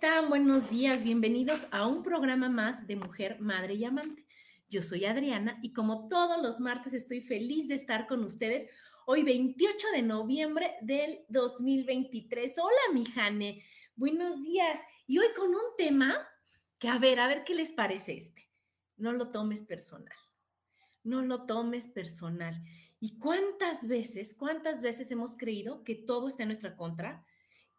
Buenos días, bienvenidos a un programa más de Mujer, Madre y Amante. Yo soy Adriana y como todos los martes estoy feliz de estar con ustedes hoy 28 de noviembre del 2023. Hola, mi Jane. Buenos días. Y hoy con un tema que a ver, a ver qué les parece este. No lo tomes personal. No lo tomes personal. ¿Y cuántas veces, cuántas veces hemos creído que todo está en nuestra contra?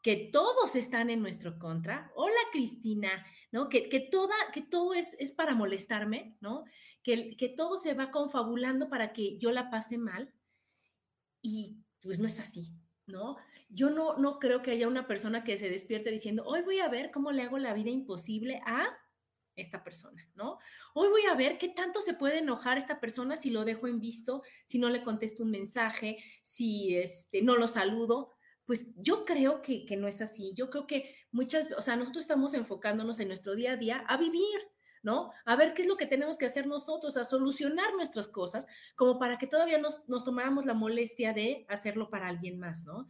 Que todos están en nuestro contra. Hola Cristina, ¿no? Que, que, toda, que todo es, es para molestarme, ¿no? Que, que todo se va confabulando para que yo la pase mal. Y pues no es así, ¿no? Yo no, no creo que haya una persona que se despierte diciendo, hoy voy a ver cómo le hago la vida imposible a esta persona, ¿no? Hoy voy a ver qué tanto se puede enojar esta persona si lo dejo en visto, si no le contesto un mensaje, si este, no lo saludo pues yo creo que, no es así. Yo creo que muchas, o sea, nosotros estamos enfocándonos en nuestro día a día a vivir, ¿no? A ver qué es lo que tenemos que hacer nosotros, a solucionar nuestras cosas, como para que todavía nos, nos tomáramos la molestia de hacerlo para alguien más, ¿no?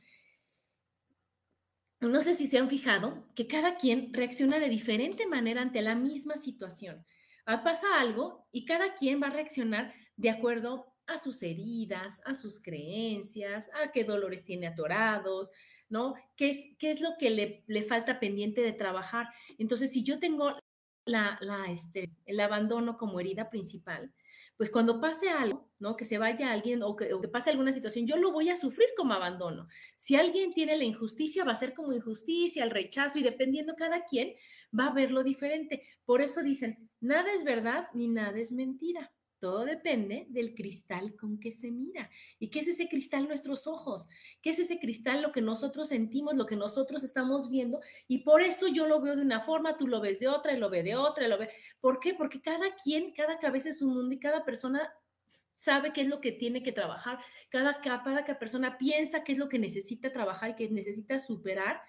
No sé si se han fijado que cada quien reacciona de diferente manera ante la misma situación. Ah, pasa algo y cada quien va a reaccionar de acuerdo a sus heridas, a sus creencias, a qué dolores tiene atorados, ¿no? ¿Qué es, qué es lo que le, le falta pendiente de trabajar? Entonces, si yo tengo la, la, este, el abandono como herida principal, pues cuando pase algo, ¿no? Que se vaya alguien o que, o que, pase alguna situación, yo lo voy a sufrir como abandono. Si alguien tiene la injusticia, va a ser como injusticia, el rechazo y dependiendo cada quien, va a verlo diferente. Por eso dicen, nada es verdad ni nada es mentira. Todo depende del cristal con que se mira. ¿Y qué es ese cristal? Nuestros ojos. ¿Qué es ese cristal? Lo que nosotros sentimos, lo que nosotros estamos viendo. Y por eso yo lo veo de una forma, tú lo ves de otra, y lo ve de otra, y lo ve. ¿Por qué? Porque cada quien, cada cabeza es un mundo y cada persona sabe qué es lo que tiene que trabajar. Cada, cada, cada persona piensa qué es lo que necesita trabajar y que necesita superar.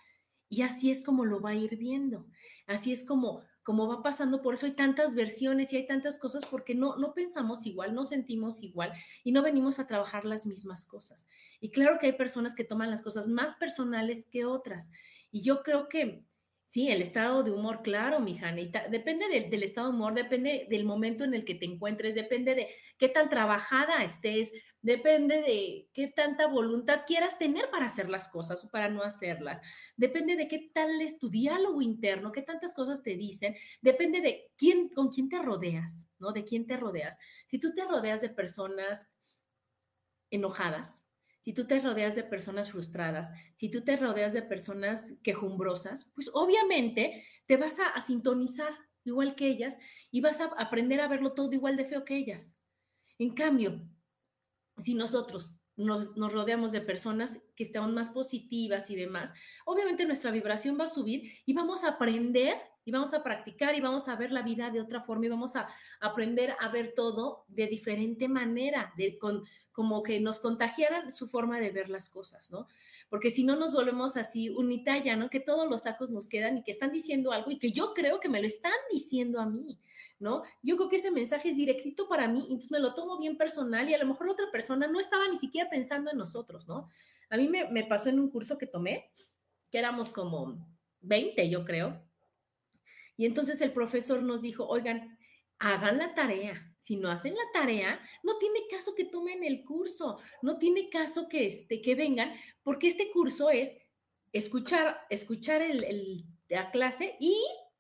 Y así es como lo va a ir viendo. Así es como como va pasando, por eso hay tantas versiones y hay tantas cosas porque no, no pensamos igual, no sentimos igual y no venimos a trabajar las mismas cosas. Y claro que hay personas que toman las cosas más personales que otras. Y yo creo que Sí, el estado de humor, claro, mi Janita. Depende del estado de humor, depende del momento en el que te encuentres, depende de qué tan trabajada estés, depende de qué tanta voluntad quieras tener para hacer las cosas o para no hacerlas. Depende de qué tal es tu diálogo interno, qué tantas cosas te dicen. Depende de quién, con quién te rodeas, ¿no? De quién te rodeas. Si tú te rodeas de personas enojadas, si tú te rodeas de personas frustradas, si tú te rodeas de personas quejumbrosas, pues obviamente te vas a, sintonizar igual que ellas y vas a aprender a verlo todo igual de feo que ellas. En cambio, si nosotros nos, nos, rodeamos de personas que están más positivas y demás, obviamente nuestra vibración va a subir y vamos a aprender y vamos a practicar y vamos a ver la vida de otra forma y vamos a aprender a ver todo de diferente manera, de, con, como que nos contagiaran su forma de ver las cosas, ¿no? Porque si no nos volvemos así unitalla, ¿no? Que todos los sacos nos quedan y que están diciendo algo y que yo creo que me lo están diciendo a mí, ¿no? Yo creo que ese mensaje es directito para mí, entonces me lo tomo bien personal y a lo mejor la otra persona no estaba ni siquiera pensando en nosotros, ¿no? A mí me, me pasó en un curso que tomé, que éramos como 20, yo creo, Y entonces el profesor nos dijo, oigan, hagan la tarea. Si no hacen la tarea, no tiene caso que tomen el curso, no tiene caso que, este, que vengan, porque este curso es escuchar, escuchar el, la clase y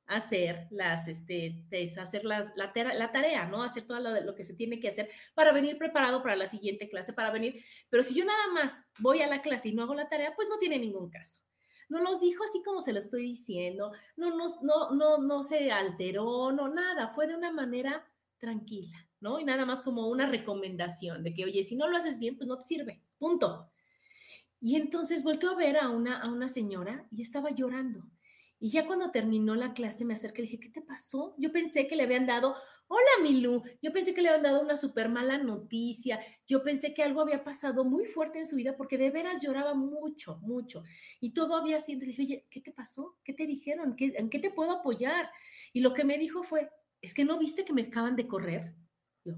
hacer las, este, hacer las, la, la, tarea, ¿no? Hacer todo lo, lo, que se tiene que hacer para venir preparado para la siguiente clase, para venir. Pero si yo nada más voy a la clase y no hago la tarea, pues no tiene ningún caso. No nos dijo así como se lo estoy diciendo, no, nos, no, no, no se alteró, no, nada, fue de una manera tranquila, ¿no? Y nada más como una recomendación de que, oye, si no lo haces bien, pues no te sirve, punto. Y entonces volvió a ver a una, a una señora y estaba llorando. Y ya cuando terminó la clase me acerqué y le dije, ¿qué te pasó? Yo pensé que le habían dado, hola Milú, yo pensé que le habían dado una súper mala noticia, yo pensé que algo había pasado muy fuerte en su vida porque de veras lloraba mucho, mucho. Y todo había sido, le dije, oye, ¿qué te pasó? ¿Qué te dijeron? ¿En qué te puedo apoyar? Y lo que me dijo fue, es que no viste que me acaban de correr. Yo,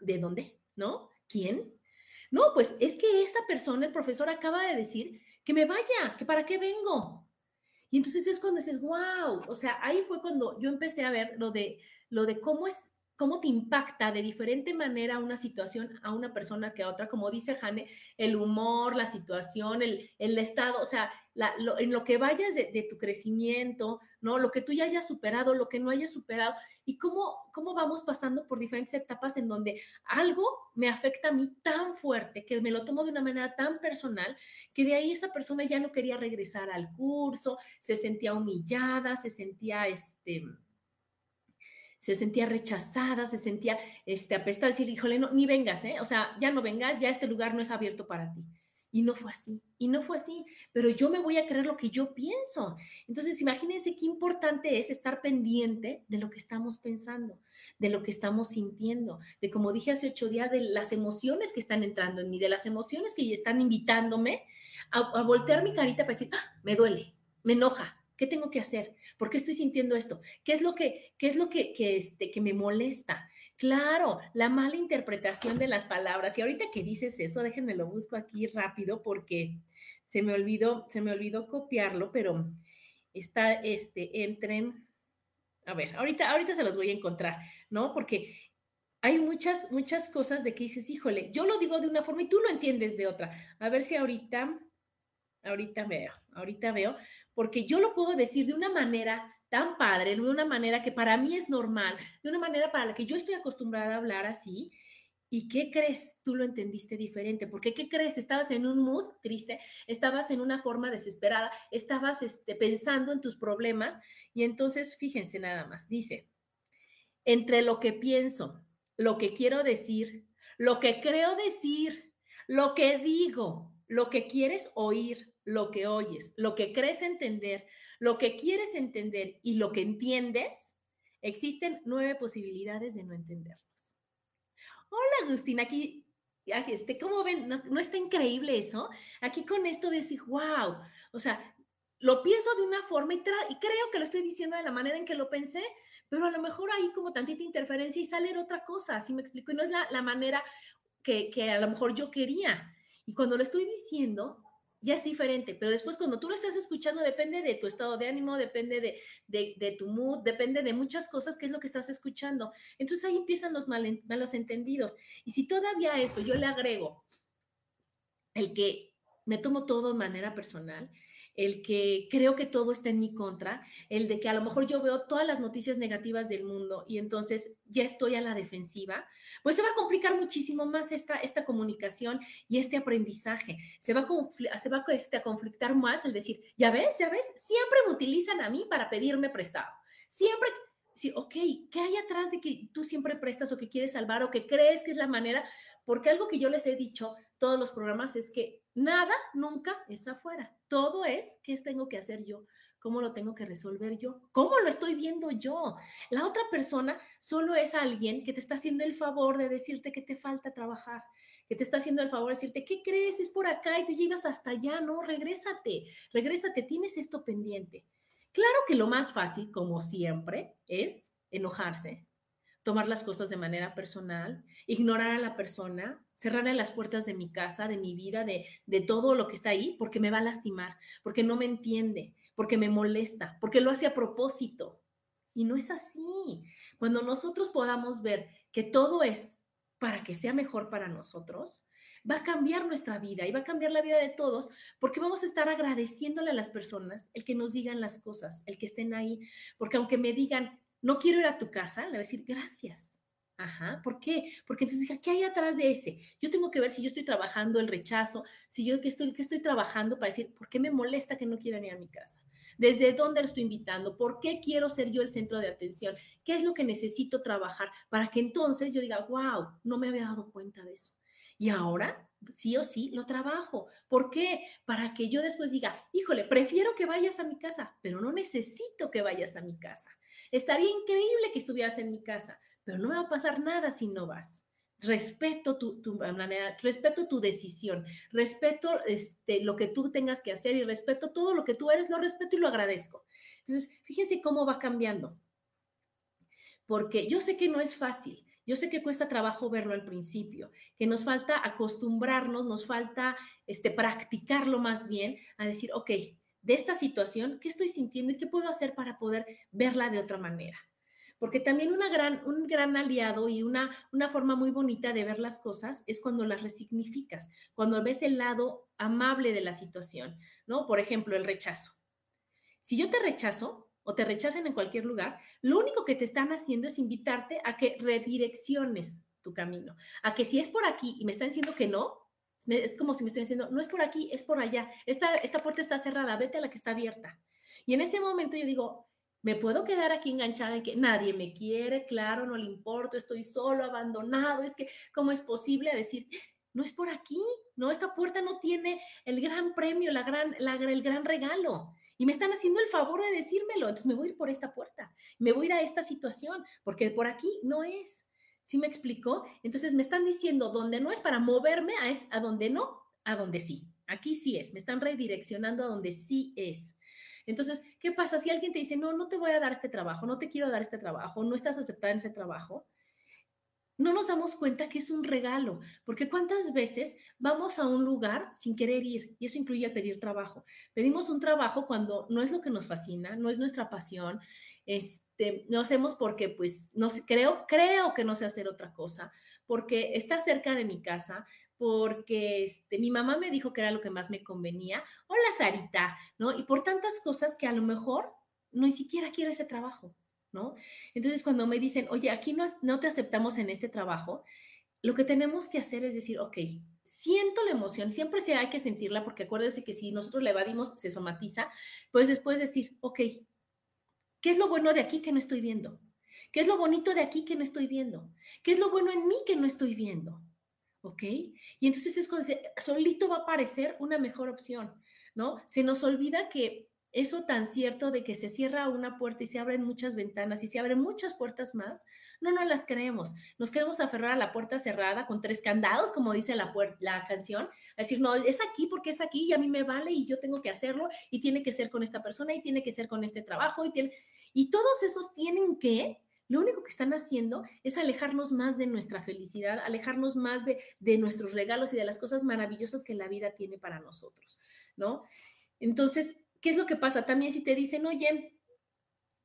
¿de dónde? ¿No? ¿Quién? No, pues es que esta persona, el profesor, acaba de decir que me vaya, que para qué vengo. Y entonces es cuando dices, wow, o sea, ahí fue cuando yo empecé a ver lo de, lo de cómo es, cómo te impacta de diferente manera una situación a una persona que a otra, como dice Jane, el humor, la situación, el, el estado, o sea, en lo que vayas de, tu crecimiento, ¿no? Lo que tú ya hayas superado, lo que no hayas superado, y cómo, cómo vamos pasando por diferentes etapas en donde algo me afecta a mí tan fuerte, que me lo tomo de una manera tan personal, que de ahí esa persona ya no quería regresar al curso, se sentía humillada, se sentía, este, se sentía rechazada, se sentía este, apestada, decir, híjole, no, ni vengas, ¿eh? O sea, ya no vengas, ya este lugar no es abierto para ti. Y no fue así, y no fue así, pero yo me voy a creer lo que yo pienso. Entonces, imagínense qué importante es estar pendiente de lo que estamos pensando, de lo que estamos sintiendo, de como dije hace ocho días, de las emociones que están entrando en mí, de las emociones que están invitándome a, voltear mi carita para decir, ah, me duele, me enoja, ¿Qué tengo que hacer? ¿Por qué estoy sintiendo esto? ¿Qué es lo que, qué es lo que, que, este, que me molesta? Claro, la mala interpretación de las palabras. Y ahorita que dices eso, déjenme lo busco aquí rápido porque se me olvidó, se me olvidó copiarlo, pero está este entre a ver, ahorita ahorita se los voy a encontrar, ¿no? Porque hay muchas muchas cosas de que dices, "Híjole, yo lo digo de una forma y tú lo entiendes de otra." A ver si ahorita ahorita veo, ahorita veo, porque yo lo puedo decir de una manera tan padre, de una manera que para mí es normal, de una manera para la que yo estoy acostumbrada a hablar así. ¿Y qué crees? Tú lo entendiste diferente. Porque ¿qué crees? Estabas en un mood triste, estabas en una forma desesperada, estabas este, pensando en tus problemas. Y entonces, fíjense nada más, dice, entre lo que pienso, lo que quiero decir, lo que creo decir, lo que digo, lo que quieres oír, lo que oyes, lo que crees entender, lo que quieres entender y lo que entiendes, existen nueve posibilidades de no entenderlos. Hola, Agustín, aquí, este, ¿cómo ven? ¿No, está increíble eso? Aquí con esto de decir, wow, o sea, lo pienso de una forma y, y, creo que lo estoy diciendo de la manera en que lo pensé, pero a lo mejor hay como tantita interferencia y sale otra cosa, así me explico, y no es la, la manera que, que, a lo mejor yo quería. Y cuando lo estoy diciendo, ya es diferente, pero después cuando tú lo estás escuchando depende de tu estado de ánimo, depende de, tu mood, depende de muchas cosas que es lo que estás escuchando. Entonces ahí empiezan los malos entendidos. Y si todavía eso yo le agrego el que me tomo todo de manera personal, el que creo que todo está en mi contra, el de que a lo mejor yo veo todas las noticias negativas del mundo y entonces ya estoy a la defensiva, pues se va a complicar muchísimo más esta, esta comunicación y este aprendizaje. Se va, a, se va este, a conflictar más el decir, ya ves, ya ves, siempre me utilizan a mí para pedirme prestado. Siempre decir, ok, ¿qué hay atrás de que tú siempre prestas o que quieres salvar o que crees que es la manera? Porque algo que yo les he dicho todos los programas es que nada nunca es afuera. Todo es qué tengo que hacer yo, cómo lo tengo que resolver yo, cómo lo estoy viendo yo. La otra persona solo es alguien que te está haciendo el favor de decirte que te falta trabajar, que te está haciendo el favor de decirte, ¿qué crees? Es por acá y tú llegas hasta allá, no, regrésate, regrésate, tienes esto pendiente. Claro que lo más fácil, como siempre, es enojarse, tomar las cosas de manera personal, ignorar a la persona, cerrarle las puertas de mi casa, de mi vida, de, de todo lo que está ahí, porque me va a lastimar, porque no me entiende, porque me molesta, porque lo hace a propósito. Y no es así. Cuando nosotros podamos ver que todo es para que sea mejor para nosotros, va a cambiar nuestra vida y va a cambiar la vida de todos porque vamos a estar agradeciéndole a las personas el que nos digan las cosas, el que estén ahí. Porque aunque me digan, no quiero ir a tu casa, le voy a decir gracias. Ajá, ¿por qué? Porque entonces, ¿qué hay atrás de ese? Yo tengo que ver si yo estoy trabajando el rechazo, si yo que estoy, que estoy trabajando para decir, ¿por qué me molesta que no quieran ir a mi casa? ¿Desde dónde lo estoy invitando? ¿Por qué quiero ser yo el centro de atención? ¿Qué es lo que necesito trabajar para que entonces yo diga, wow, no me había dado cuenta de eso? Y ahora, sí o sí, lo trabajo. ¿Por qué? Para que yo después diga, híjole, prefiero que vayas a mi casa, pero no necesito que vayas a mi casa. Estaría increíble que estuvieras en mi casa, pero no me va a pasar nada si no vas. Respeto tu, manera, respeto tu decisión, respeto este, lo que tú tengas que hacer y respeto todo lo que tú eres, lo respeto y lo agradezco. Entonces, fíjense cómo va cambiando. Porque yo sé que no es fácil, yo sé que cuesta trabajo verlo al principio, que nos falta acostumbrarnos, nos falta este, practicarlo más bien, a decir, ok, de esta situación, ¿qué estoy sintiendo y qué puedo hacer para poder verla de otra manera? Porque también una gran, un gran aliado y una, una forma muy bonita de ver las cosas es cuando las resignificas, cuando ves el lado amable de la situación, ¿no? Por ejemplo, el rechazo. Si yo te rechazo o te rechazan en cualquier lugar, lo único que te están haciendo es invitarte a que redirecciones tu camino, a que si es por aquí y me están diciendo que no, es como si me estuvieran diciendo, no es por aquí, es por allá, esta, esta puerta está cerrada, vete a la que está abierta. Y en ese momento yo digo, me puedo quedar aquí enganchada en que nadie me quiere, claro, no le importo, estoy solo, abandonado, es que, ¿cómo es posible decir, no es por aquí, no, esta puerta no tiene el gran premio, la gran, el gran regalo? Y me están haciendo el favor de decírmelo, entonces me voy a ir por esta puerta, me voy a ir a esta situación, porque por aquí no es. ¿Sí me explicó? Entonces me están diciendo donde no es para moverme a, es, a donde no, a donde sí. Aquí sí es, me están redireccionando a donde sí es. Entonces, ¿qué pasa si alguien te dice, no, no te voy a dar este trabajo, no te quiero dar este trabajo, no estás aceptada en ese trabajo? No nos damos cuenta que es un regalo, porque cuántas veces vamos a un lugar sin querer ir, y eso incluye pedir trabajo. Pedimos un trabajo cuando no es lo que nos fascina, no es nuestra pasión, este, lo hacemos porque, pues, no creo, creo que no sé hacer otra cosa, porque está cerca de mi casa, porque este, mi mamá me dijo que era lo que más me convenía. Hola, Sarita, ¿no? Y por tantas cosas que a lo mejor ni siquiera quiero ese trabajo, ¿no? Entonces, cuando me dicen, oye, aquí no, te aceptamos en este trabajo, lo que tenemos que hacer es decir, ok, siento la emoción, siempre se hay que sentirla, porque acuérdense que si nosotros le evadimos, se somatiza, pues después decir, ok, ¿qué es lo bueno de aquí que no estoy viendo? ¿Qué es lo bonito de aquí que no estoy viendo? ¿Qué es lo bueno en mí que no estoy viendo? ¿ok? Y entonces es cuando solito va a aparecer una mejor opción, ¿no? Se nos olvida que eso tan cierto de que se cierra una puerta y se abren muchas ventanas y se abren muchas puertas más, no nos las creemos. Nos queremos aferrar a la puerta cerrada con tres candados, como dice la, la canción, a decir, no, es aquí porque es aquí y a mí me vale y yo tengo que hacerlo y tiene que ser con esta persona y tiene que ser con este trabajo y, tiene... y todos esos tienen que lo único que están haciendo es alejarnos más de nuestra felicidad, alejarnos más de, nuestros regalos y de las cosas maravillosas que la vida tiene para nosotros, ¿no? Entonces, ¿qué es lo que pasa? También si te dicen, oye,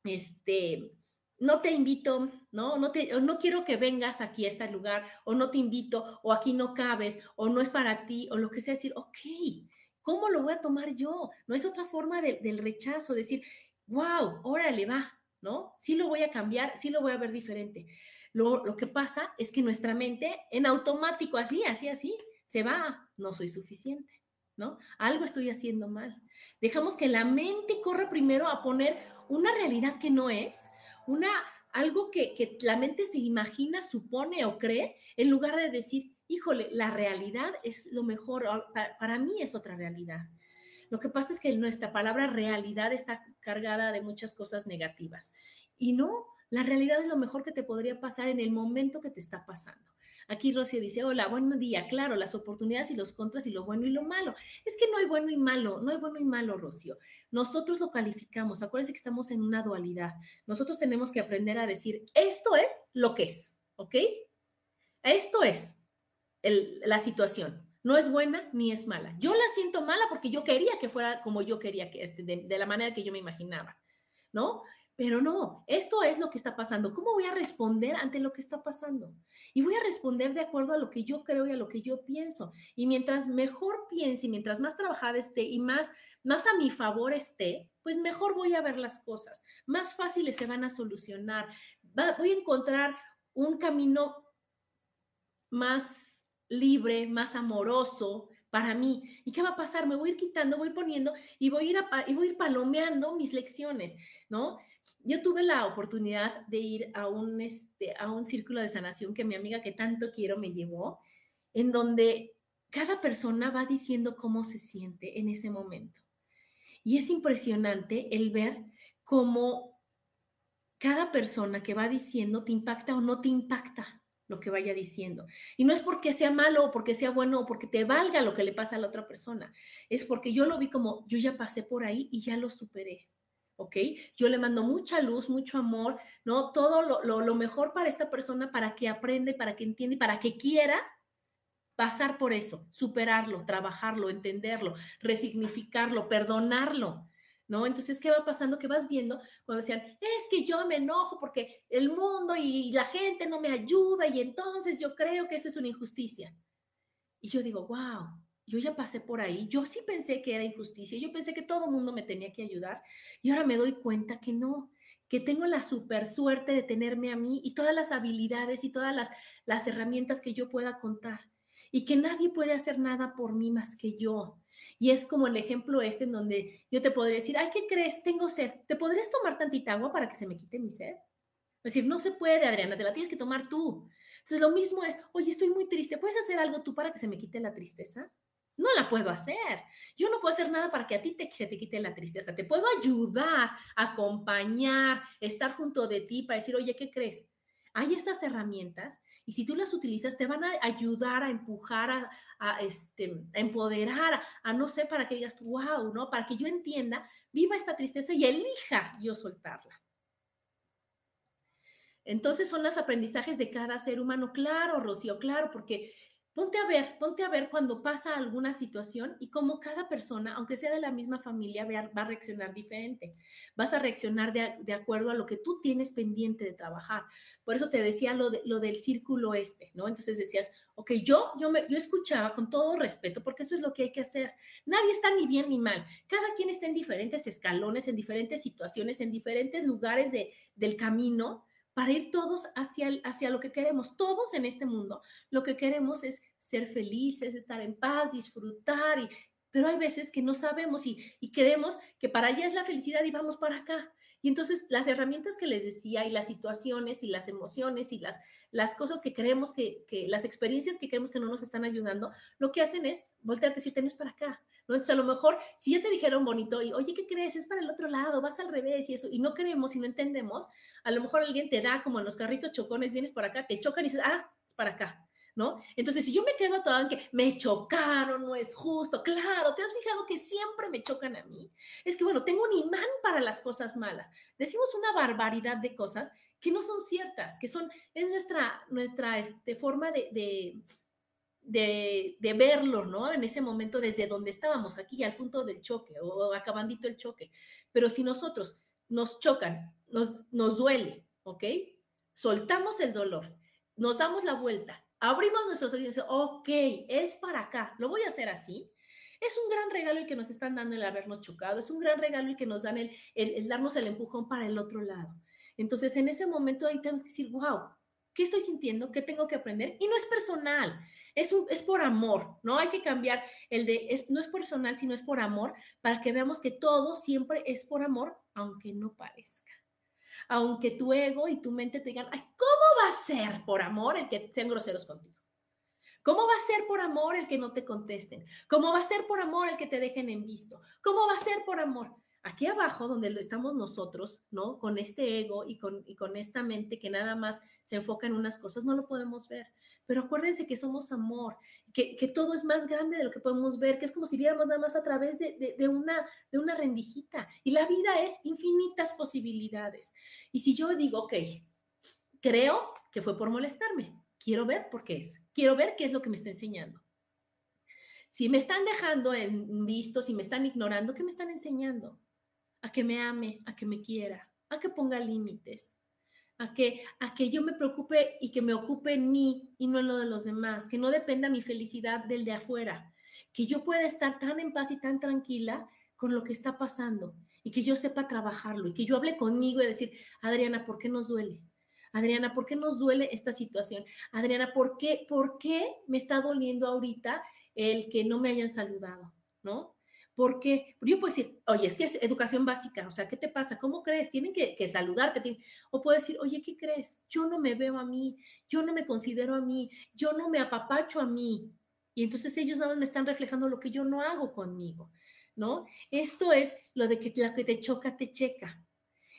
este, no te invito, ¿no? No, te, no quiero que vengas aquí a este lugar, o no te invito, o aquí no cabes, o no es para ti, o lo que sea, decir, ok, ¿cómo lo voy a tomar yo? No es otra forma del rechazo, decir, wow, órale, va, ¿no? Sí lo voy a cambiar, sí lo voy a ver diferente. Lo, lo que pasa es que nuestra mente en automático, así, así, así, se va, no soy suficiente, ¿no? Algo estoy haciendo mal. Dejamos que la mente corra primero a poner una realidad que no es, una, algo que, que la mente se imagina, supone o cree, en lugar de decir, híjole, la realidad es lo mejor, para, para mí es otra realidad. Lo que pasa es que nuestra palabra realidad está cargada de muchas cosas negativas. Y no, la realidad es lo mejor que te podría pasar en el momento que te está pasando. Aquí Rocío dice, hola, buen día. Claro, las oportunidades y los contras y lo bueno y lo malo. Es que no hay bueno y malo, no hay bueno y malo, Rocío. Nosotros lo calificamos. Acuérdense que estamos en una dualidad. Nosotros tenemos que aprender a decir, esto es lo que es, ¿ok? Esto es la situación no es buena ni es mala. Yo la siento mala porque yo quería que fuera como yo quería que esté, de, la manera que yo me imaginaba, ¿no? Pero no, esto es lo que está pasando. ¿Cómo voy a responder ante lo que está pasando? Y voy a responder de acuerdo a lo que yo creo y a lo que yo pienso. Y mientras mejor piense y mientras más trabajada esté y más, más a mi favor esté, pues mejor voy a ver las cosas. Más fáciles se van a solucionar. voy a encontrar un camino más libre, más amoroso, para mí. ¿Y qué va a pasar? Me voy a ir quitando, voy poniendo y voy a ir, y voy a ir palomeando mis lecciones, ¿no? Yo tuve la oportunidad de ir a un, este, a un círculo de sanación que mi amiga que tanto quiero me llevó, en donde cada persona va diciendo cómo se siente en ese momento. Y es impresionante el ver cómo cada persona que va diciendo te impacta o no te impacta lo que vaya diciendo. Y no es porque sea malo o porque sea bueno o porque te valga lo que le pasa a la otra persona. Es porque yo lo vi como yo ya pasé por ahí y ya lo superé. ¿Ok? Yo le mando mucha luz, mucho amor, ¿no? Todo lo, mejor para esta persona, para que aprenda, para que entienda y para que quiera pasar por eso, superarlo, trabajarlo, entenderlo, resignificarlo, perdonarlo, ¿no? Entonces, ¿qué va pasando? Que vas viendo cuando decían, es que yo me enojo porque el mundo y la gente no me ayuda y entonces yo creo que eso es una injusticia. Y yo digo, wow, yo ya pasé por ahí, yo sí pensé que era injusticia, yo pensé que todo el mundo me tenía que ayudar y ahora me doy cuenta que no, que tengo la super suerte de tenerme a mí y todas las habilidades y todas las, las herramientas que yo pueda contar y que nadie puede hacer nada por mí más que yo. Y es como el ejemplo este en donde yo te podría decir, ay, ¿qué crees? Tengo sed. ¿Te podrías tomar tantita agua para que se me quite mi sed? Es decir, no se puede, Adriana, te la tienes que tomar tú. Entonces, lo mismo es, oye, estoy muy triste, ¿puedes hacer algo tú para que se me quite la tristeza? No la puedo hacer. Yo no puedo hacer nada para que a ti te, se te quite la tristeza. Te puedo ayudar, acompañar, estar junto de ti para decir, oye, ¿qué crees? Hay estas herramientas y si tú las utilizas te van a ayudar a empujar, a, este, a empoderar, a, no sé, para que digas, wow, ¿no? Para que yo entienda, viva esta tristeza y elija yo soltarla. Entonces son los aprendizajes de cada ser humano, claro, Rocío, claro, porque Ponte a ver, ponte a ver cuando pasa alguna situación y cómo cada persona, aunque sea de la misma familia, va a reaccionar diferente. Vas a reaccionar de, acuerdo a lo que tú tienes pendiente de trabajar. Por eso te decía lo, lo del círculo este, ¿no? Entonces decías, ok, yo, yo, me, yo escuchaba con todo respeto, porque eso es lo que hay que hacer. Nadie está ni bien ni mal. Cada quien está en diferentes escalones, en diferentes situaciones, en diferentes lugares de, del camino para ir todos hacia, hacia lo que queremos. Todos en este mundo lo que queremos es ser felices, estar en paz, disfrutar, y, pero hay veces que no sabemos y, y creemos que para allá es la felicidad y vamos para acá. Y entonces las herramientas que les decía y las situaciones y las emociones y las, las cosas que creemos que, que, las experiencias que creemos que no nos están ayudando, lo que hacen es voltearte y decir, tenés para acá. ¿no? Entonces a lo mejor si ya te dijeron bonito y, oye, ¿qué crees? Es para el otro lado, vas al revés y eso, y no creemos y no entendemos, a lo mejor alguien te da como en los carritos chocones, vienes por acá, te chocan y dices, ah, es para acá. ¿No? Entonces, si yo me quedo todo en que me chocaron, no es justo, claro, ¿te has fijado que siempre me chocan a mí? Es que, bueno, tengo un imán para las cosas malas. Decimos una barbaridad de cosas que no son ciertas, que son, es nuestra, nuestra este, forma de, de de, de, verlo, ¿no? En ese momento desde donde estábamos, aquí al punto del choque o acabandito el choque. Pero si nosotros nos chocan, nos, nos duele, ¿ok? Soltamos el dolor, nos damos la vuelta abrimos nuestros ojos y decimos, ok, es para acá, lo voy a hacer así. Es un gran regalo el que nos están dando el habernos chocado, es un gran regalo el que nos dan el, el, darnos el empujón para el otro lado. Entonces, en ese momento ahí tenemos que decir, wow, ¿qué estoy sintiendo? ¿Qué tengo que aprender? Y no es personal, es, un, es por amor, ¿no? Hay que cambiar el de, es, no es personal, sino es por amor, para que veamos que todo siempre es por amor, aunque no parezca aunque tu ego y tu mente te digan, ¿cómo va a ser por amor el que sean groseros contigo? ¿Cómo va a ser por amor el que no te contesten? ¿Cómo va a ser por amor el que te dejen en visto? ¿Cómo va a ser por amor? Aquí abajo, donde estamos nosotros, ¿no? Con este ego y con, y con esta mente que nada más se enfoca en unas cosas, no lo podemos ver. Pero acuérdense que somos amor, que, que todo es más grande de lo que podemos ver, que es como si viéramos nada más a través de, de, una, de una rendijita. Y la vida es infinitas posibilidades. Y si yo digo, ok, creo que fue por molestarme, quiero ver por qué es, quiero ver qué es lo que me está enseñando. Si me están dejando en visto, si me están ignorando, ¿qué me están enseñando? A que me ame, a que me quiera, a que ponga límites, a que, a que yo me preocupe y que me ocupe en mí y no en lo de los demás, que no dependa mi felicidad del de afuera, que yo pueda estar tan en paz y tan tranquila con lo que está pasando y que yo sepa trabajarlo y que yo hable conmigo y decir, Adriana, ¿por qué nos duele? Adriana, ¿por qué nos duele esta situación? Adriana, ¿por qué, por qué me está doliendo ahorita el que no me hayan saludado? ¿No? Porque yo puedo decir, oye, es que es educación básica, o sea, ¿qué te pasa? ¿Cómo crees? Tienen que, saludarte. O puedo decir, oye, ¿qué crees? Yo no me veo a mí, yo no me considero a mí, yo no me apapacho a mí. Y entonces ellos nada más me están reflejando lo que yo no hago conmigo, ¿no? Esto es lo de que la que te choca, te checa.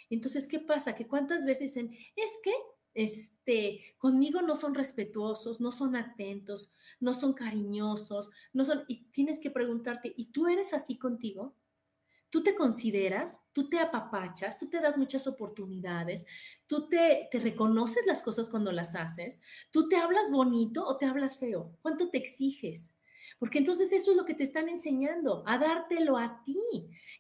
Entonces, ¿qué pasa? Que cuántas veces dicen, es que este, conmigo no son respetuosos, no son atentos, no son cariñosos, no son, y tienes que preguntarte, ¿y tú eres así contigo? ¿Tú te consideras? ¿Tú te apapachas? ¿Tú te das muchas oportunidades? ¿Tú te, te reconoces las cosas cuando las haces? ¿Tú te hablas bonito o te hablas feo? ¿Cuánto te exiges? Porque entonces eso es lo que te están enseñando, a dártelo a ti.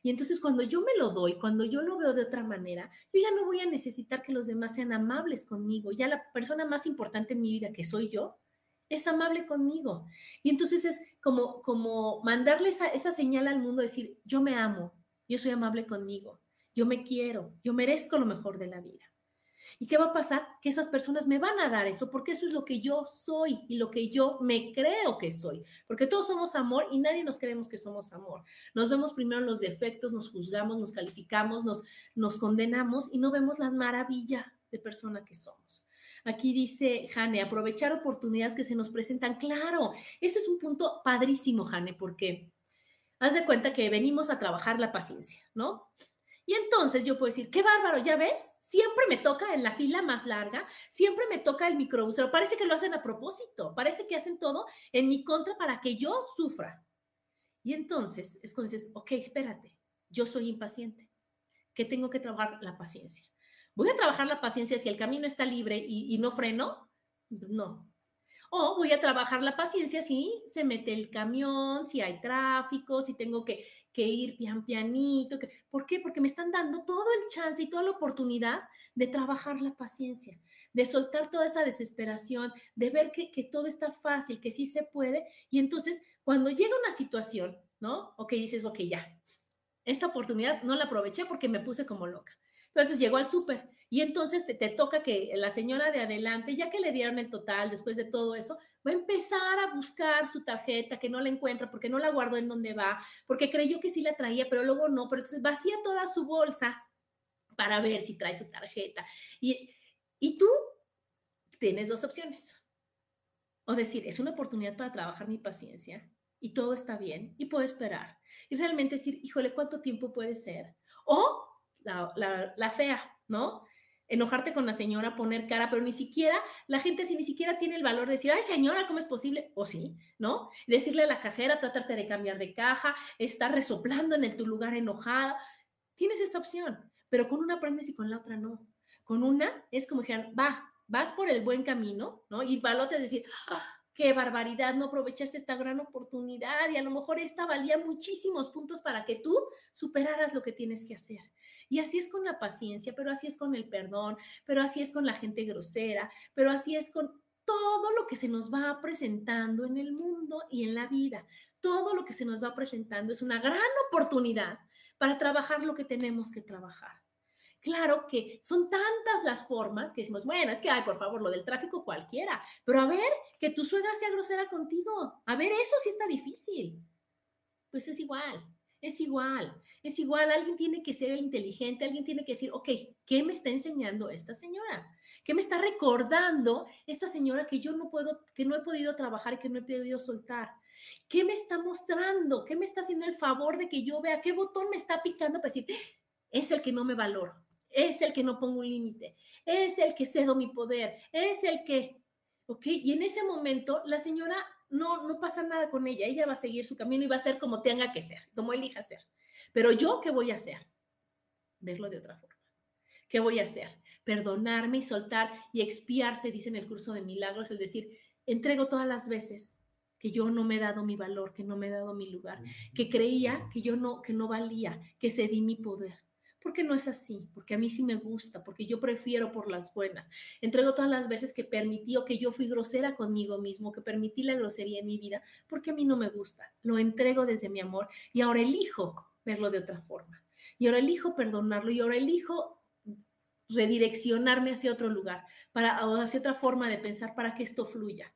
Y entonces cuando yo me lo doy, cuando yo lo veo de otra manera, yo ya no voy a necesitar que los demás sean amables conmigo. Ya la persona más importante en mi vida, que soy yo, es amable conmigo. Y entonces es como, como mandarle esa, esa señal al mundo, decir, yo me amo, yo soy amable conmigo, yo me quiero, yo merezco lo mejor de la vida. ¿Y qué va a pasar? Que esas personas me van a dar eso, porque eso es lo que yo soy y lo que yo me creo que soy. Porque todos somos amor y nadie nos creemos que somos amor. Nos vemos primero en los defectos, nos juzgamos, nos calificamos, nos, nos condenamos y no vemos la maravilla de persona que somos. Aquí dice Jane, aprovechar oportunidades que se nos presentan. Claro, ese es un punto padrísimo, Jane, porque haz de cuenta que venimos a trabajar la paciencia, ¿no? Y entonces yo puedo decir, qué bárbaro, ya ves, siempre me toca en la fila más larga, siempre me toca el microbús, parece que lo hacen a propósito, parece que hacen todo en mi contra para que yo sufra. Y entonces es cuando dices, ok, espérate, yo soy impaciente, ¿qué tengo que trabajar? La paciencia. ¿Voy a trabajar la paciencia si el camino está libre y, y no freno? No, o voy a trabajar la paciencia si se mete el camión, si hay tráfico, si tengo que, que ir pian pianito. Que, ¿Por qué? Porque me están dando todo el chance y toda la oportunidad de trabajar la paciencia, de soltar toda esa desesperación, de ver que, que todo está fácil, que sí se puede. Y entonces, cuando llega una situación, ¿no? Ok, dices, ok, ya, esta oportunidad no la aproveché porque me puse como loca. Entonces llegó al súper y entonces te, te, toca que la señora de adelante, ya que le dieron el total después de todo eso, va a empezar a buscar su tarjeta que no la encuentra porque no la guardó en donde va, porque creyó que sí la traía, pero luego no, pero entonces vacía toda su bolsa para ver si trae su tarjeta. Y, y tú tienes dos opciones. O decir, es una oportunidad para trabajar mi paciencia y todo está bien y puedo esperar. Y realmente decir, híjole, ¿cuánto tiempo puede ser? O la, la, la fea, ¿no? Enojarte con la señora, poner cara, pero ni siquiera, la gente si ni siquiera tiene el valor de decir, ay señora, ¿cómo es posible? O sí, ¿no? Decirle a la cajera, tratarte de cambiar de caja, estar resoplando en el, tu lugar enojada. Tienes esa opción, pero con una aprendes y con la otra no. Con una es como que va, vas por el buen camino, ¿no? Y la otra decir, ¡ah! Qué barbaridad, no aprovechaste esta gran oportunidad y a lo mejor esta valía muchísimos puntos para que tú superaras lo que tienes que hacer. Y así es con la paciencia, pero así es con el perdón, pero así es con la gente grosera, pero así es con todo lo que se nos va presentando en el mundo y en la vida. Todo lo que se nos va presentando es una gran oportunidad para trabajar lo que tenemos que trabajar. Claro que son tantas las formas que decimos, bueno, es que, ay, por favor, lo del tráfico cualquiera, pero a ver, que tu suegra sea grosera contigo, a ver, eso sí está difícil. Pues es igual, es igual, es igual, alguien tiene que ser el inteligente, alguien tiene que decir, ok, ¿qué me está enseñando esta señora? ¿Qué me está recordando esta señora que yo no puedo, que no he podido trabajar que no he podido soltar? ¿Qué me está mostrando? ¿Qué me está haciendo el favor de que yo vea qué botón me está picando para decir, es el que no me valoro, es el que no pongo un límite, es el que cedo mi poder, es el que, ok, y en ese momento la señora no, no pasa nada con ella, ella va a seguir su camino y va a ser como tenga que ser, como elija ser. Pero yo, ¿qué voy a hacer? Verlo de otra forma. ¿Qué voy a hacer? Perdonarme y soltar y expiarse, dice en el curso de milagros, es decir, entrego todas las veces que yo no me he dado mi valor, que no me he dado mi lugar, que creía que yo no, que no valía, que cedí mi poder porque no es así, porque a mí sí me gusta, porque yo prefiero por las buenas. Entrego todas las veces que permití o que yo fui grosera conmigo mismo, que permití la grosería en mi vida, porque a mí no me gusta. Lo entrego desde mi amor y ahora elijo verlo de otra forma. Y ahora elijo perdonarlo y ahora elijo redireccionarme hacia otro lugar, para, hacia otra forma de pensar para que esto fluya.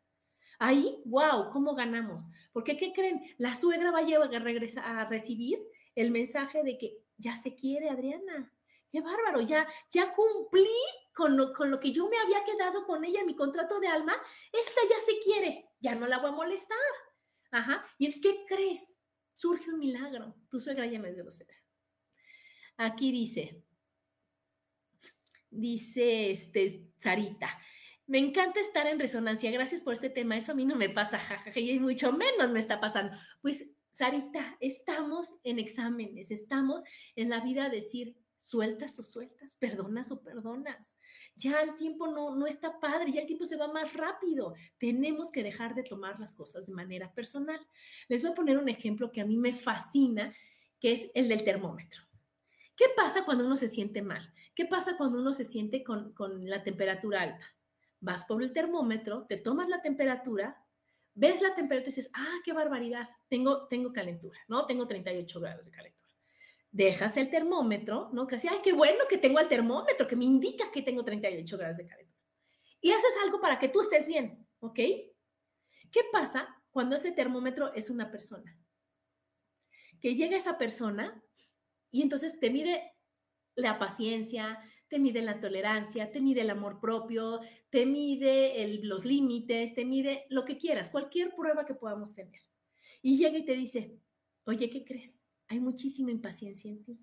Ahí, wow, ¿cómo ganamos? Porque, ¿qué creen? La suegra va a, llevar, a, regresar, a recibir el mensaje de que ya se quiere, Adriana. Qué bárbaro, ya, ya cumplí con lo, con lo que yo me había quedado con ella, mi contrato de alma. Esta ya se quiere, ya no la voy a molestar. Ajá. Y entonces, ¿qué crees? Surge un milagro. Tu suegra ya me es grosera. Aquí dice, dice este, Sarita, me encanta estar en resonancia. Gracias por este tema. Eso a mí no me pasa, y mucho menos me está pasando. Pues Sarita, estamos en exámenes, estamos en la vida a decir, sueltas o sueltas, perdonas o perdonas. Ya el tiempo no, no está padre, ya el tiempo se va más rápido. Tenemos que dejar de tomar las cosas de manera personal. Les voy a poner un ejemplo que a mí me fascina, que es el del termómetro. ¿Qué pasa cuando uno se siente mal? ¿Qué pasa cuando uno se siente con, con la temperatura alta? Vas por el termómetro, te tomas la temperatura, ves la temperatura y dices, ah, qué barbaridad, tengo, tengo calentura, ¿no? Tengo 38 grados de calentura. Dejas el termómetro, ¿no? Casi, ay, qué bueno que tengo el termómetro, que me indica que tengo 38 grados de calentura. Y haces algo para que tú estés bien, ¿ok? ¿Qué pasa cuando ese termómetro es una persona? Que llega esa persona y entonces te mide la paciencia, te mide la tolerancia, te mide el amor propio, te mide los límites, te mide lo que quieras, cualquier prueba que podamos tener. Y llega y te dice, oye, ¿qué crees? Hay muchísima impaciencia en ti,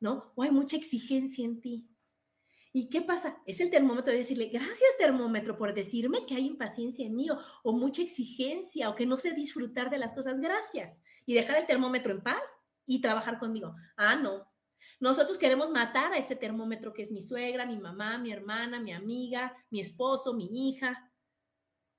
¿no? O hay mucha exigencia en ti. ¿Y qué pasa? Es el termómetro de decirle, gracias termómetro por decirme que hay impaciencia en mí o, o mucha exigencia o que no sé disfrutar de las cosas, gracias. Y dejar el termómetro en paz y trabajar conmigo. Ah, no, nosotros queremos matar a ese termómetro que es mi suegra, mi mamá, mi hermana, mi amiga, mi esposo, mi hija.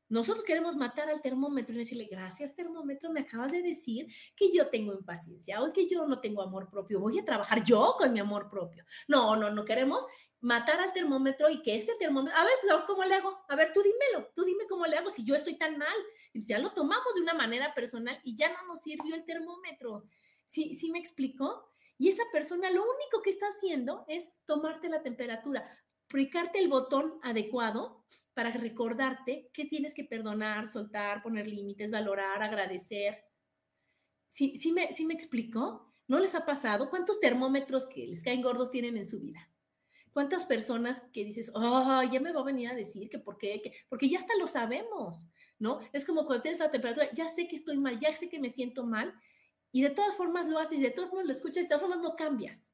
Nosotros queremos matar al termómetro y decirle, gracias termómetro, me acabas de decir que yo tengo impaciencia o que yo no tengo amor propio. Voy a trabajar yo con mi amor propio. No, no, no queremos matar al termómetro y que ese termómetro, a ver, ¿cómo le hago? A ver, tú dímelo, tú dime cómo le hago si yo estoy tan mal. Ya lo tomamos de una manera personal y ya no nos sirvió el termómetro. ¿Sí, sí me explicó? Y esa persona lo único que está haciendo es tomarte la temperatura, aplicarte el botón adecuado para recordarte que tienes que perdonar, soltar, poner límites, valorar, agradecer. ¿Sí, me, ¿Sí me explicó? ¿No les ha pasado? ¿Cuántos termómetros que les caen gordos tienen en su vida? ¿Cuántas personas que dices, oh, ya me va a venir a decir que por qué? Que, porque ya hasta lo sabemos, ¿no? Es como cuando tienes la temperatura, ya sé que estoy mal, ya sé que me siento mal, y de todas formas lo haces, de todas formas lo escuchas, de todas formas no cambias.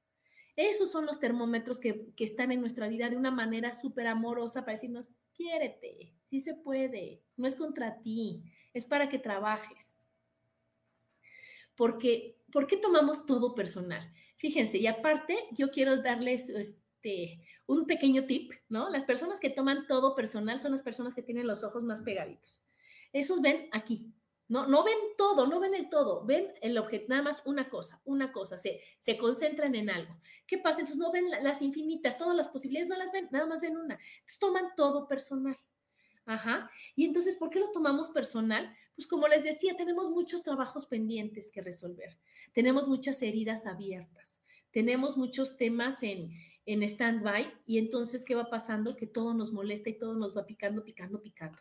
Esos son los termómetros que, están en nuestra vida de una manera súper amorosa para decirnos, quiérete, sí se puede, no es contra ti, es para que trabajes. Porque, ¿por qué tomamos todo personal? Fíjense, y aparte yo quiero darles este, un pequeño tip, ¿no? Las personas que toman todo personal son las personas que tienen los ojos más pegaditos. Esos ven aquí, no, no ven todo, no ven el todo, ven el objeto, nada más una cosa, una cosa, se, se concentran en algo. ¿Qué pasa? Entonces no ven las infinitas, todas las posibilidades no las ven, nada más ven una. Entonces toman todo personal. Ajá. Y entonces, ¿por qué lo tomamos personal? Pues como les decía, tenemos muchos trabajos pendientes que resolver, tenemos muchas heridas abiertas, tenemos muchos temas en, en stand-by y entonces, ¿qué va pasando? Que todo nos molesta y todo nos va picando, picando, picando.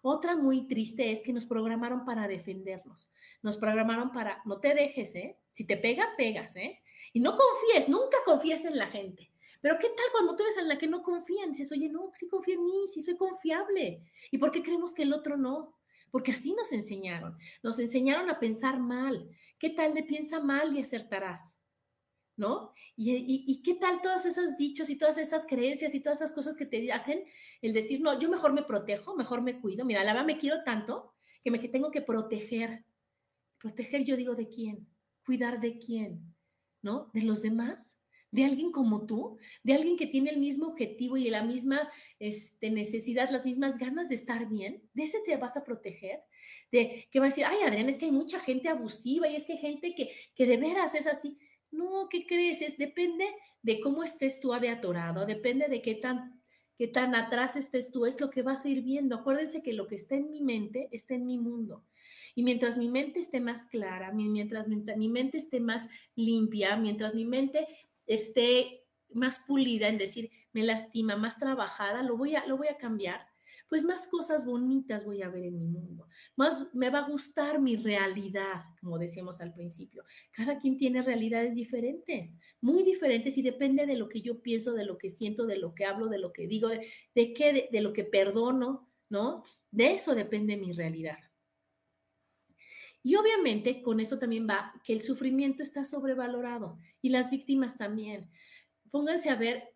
Otra muy triste es que nos programaron para defendernos. Nos programaron para, no te dejes, ¿eh? Si te pega, pegas, ¿eh? Y no confíes, nunca confíes en la gente. Pero ¿qué tal cuando tú eres en la que no confían? Dices, oye, no, sí confío en mí, sí soy confiable. ¿Y por qué creemos que el otro no? Porque así nos enseñaron. Nos enseñaron a pensar mal. ¿Qué tal de piensa mal y acertarás? ¿No? Y, qué tal todas esas dichos y todas esas creencias y todas esas cosas que te hacen el decir, no, yo mejor me protejo, mejor me cuido. Mira, la verdad me quiero tanto que me que tengo que proteger. Proteger, yo digo, ¿de quién? Cuidar de quién, ¿no? ¿De los demás? ¿De alguien como tú? ¿De alguien que tiene el mismo objetivo y la misma este, necesidad, las mismas ganas de estar bien? ¿De ese te vas a proteger? ¿De que va a decir, ay, Adrián, es que hay mucha gente abusiva y es que hay gente que, que de veras es así? No, ¿qué crees? Es, depende de cómo estés tú de atorado, depende de qué tan, qué tan atrás estés tú, es lo que vas a ir viendo. Acuérdense que lo que está en mi mente está en mi mundo. Y mientras mi mente esté más clara, mientras mi mente esté más limpia, mientras mi mente esté más pulida, en decir, me lastima, más trabajada, lo voy a, lo voy a cambiar, pues más cosas bonitas voy a ver en mi mundo, más me va a gustar mi realidad, como decíamos al principio. Cada quien tiene realidades diferentes, muy diferentes y depende de lo que yo pienso, de lo que siento, de lo que hablo, de lo que digo, de, qué, de, de lo que perdono, ¿no? De eso depende mi realidad. Y obviamente con eso también va que el sufrimiento está sobrevalorado y las víctimas también. Pónganse a ver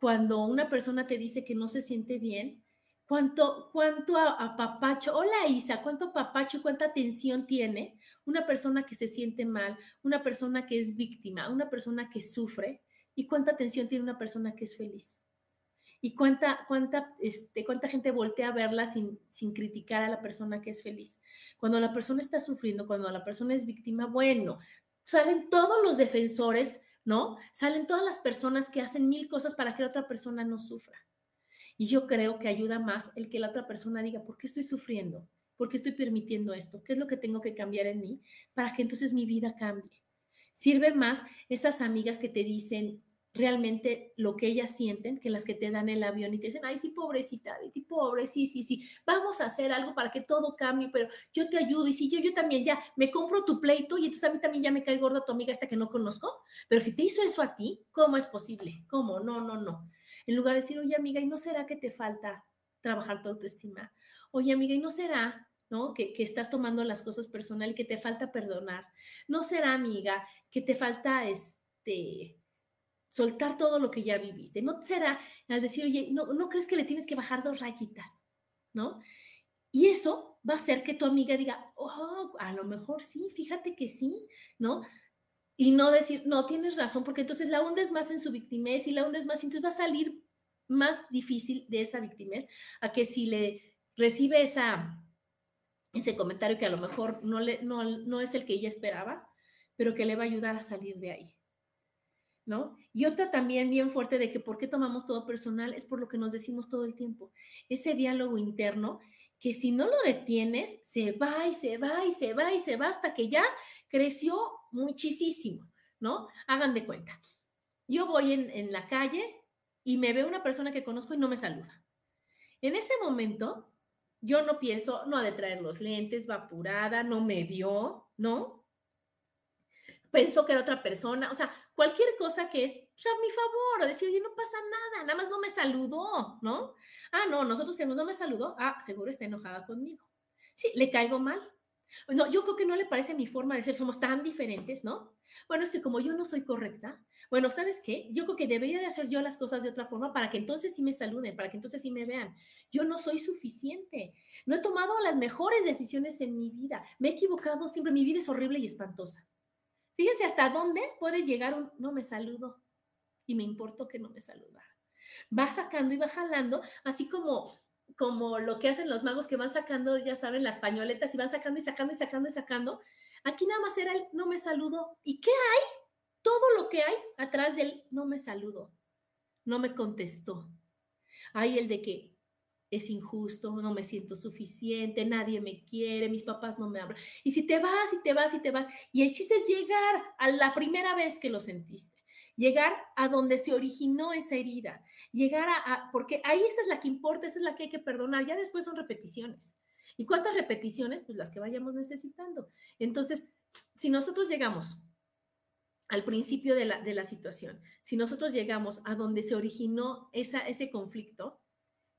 cuando una persona te dice que no se siente bien, cuánto, cuánto apapacho, hola Isa, cuánto apapacho, cuánta atención tiene una persona que se siente mal, una persona que es víctima, una persona que sufre y cuánta atención tiene una persona que es feliz y cuánta, cuánta, este, cuánta gente voltea a verla sin, sin criticar a la persona que es feliz. Cuando la persona está sufriendo, cuando la persona es víctima, bueno, salen todos los defensores, ¿no? Salen todas las personas que hacen mil cosas para que la otra persona no sufra. Y yo creo que ayuda más el que la otra persona diga, ¿por qué estoy sufriendo? ¿Por qué estoy permitiendo esto? ¿Qué es lo que tengo que cambiar en mí para que entonces mi vida cambie? Sirve más esas amigas que te dicen, realmente lo que ellas sienten que las que te dan el avión y te dicen, ay, sí, pobrecita, sí, pobre, sí, sí, sí, vamos a hacer algo para que todo cambie, pero yo te ayudo y si yo, yo también ya me compro tu pleito y entonces a mí también ya me cae gorda tu amiga esta que no conozco, pero si te hizo eso a ti, ¿cómo es posible? ¿Cómo? No, no, no. En lugar de decir, oye, amiga, ¿y no será que te falta trabajar tu autoestima? Oye, amiga, ¿y no será ¿no? Que, que, estás tomando las cosas personal y que te falta perdonar. No será, amiga, que te falta este soltar todo lo que ya viviste. No será al decir, oye, no, no crees que le tienes que bajar dos rayitas, ¿no? Y eso va a hacer que tu amiga diga, oh, a lo mejor sí, fíjate que sí, ¿no? Y no decir, no, tienes razón, porque entonces la hundes más en su victimez y la hundes más, entonces va a salir más difícil de esa victimez a que si le recibe esa, ese comentario que a lo mejor no, le, no, no es el que ella esperaba, pero que le va a ayudar a salir de ahí. ¿No? Y otra también bien fuerte de que por qué tomamos todo personal es por lo que nos decimos todo el tiempo. Ese diálogo interno que si no lo detienes, se va y se va y se va y se va hasta que ya creció muchísimo, ¿no? Hagan de cuenta. Yo voy en, la calle y me ve una persona que conozco y no me saluda. En ese momento, yo no pienso, no ha de traer los lentes, va apurada, no me vio, ¿no? Pensó que era otra persona, o sea, cualquier cosa que es pues, a mi favor, o decir, oye, no pasa nada, nada más no me saludó, ¿no? Ah, no, nosotros que no me saludó, ah, seguro está enojada conmigo. Sí, le caigo mal. No, yo creo que no le parece mi forma de ser, somos tan diferentes, ¿no? Bueno, es que como yo no soy correcta, bueno, ¿sabes qué? Yo creo que debería de hacer yo las cosas de otra forma para que entonces sí me saluden, para que entonces sí me vean. Yo no soy suficiente. No he tomado las mejores decisiones en mi vida. Me he equivocado siempre. Mi vida es horrible y espantosa. Hasta dónde puede llegar un no me saludo y me importó que no me saludara. Va sacando y va jalando, así como como lo que hacen los magos que van sacando, ya saben, las pañoletas y van sacando y sacando y sacando y sacando. Aquí nada más era el no me saludo. ¿Y qué hay? Todo lo que hay atrás del no me saludo. No me contestó. Hay el de que es injusto, no me siento suficiente, nadie me quiere, mis papás no me hablan. Y si te vas y te vas y te vas, y el chiste es llegar a la primera vez que lo sentiste, llegar a donde se originó esa herida, llegar a, porque ahí esa es la que importa, esa es la que hay que perdonar, ya después son repeticiones. ¿Y cuántas repeticiones? Pues las que vayamos necesitando. Entonces, si nosotros llegamos al principio de la, de la situación, si nosotros llegamos a donde se originó esa, ese conflicto,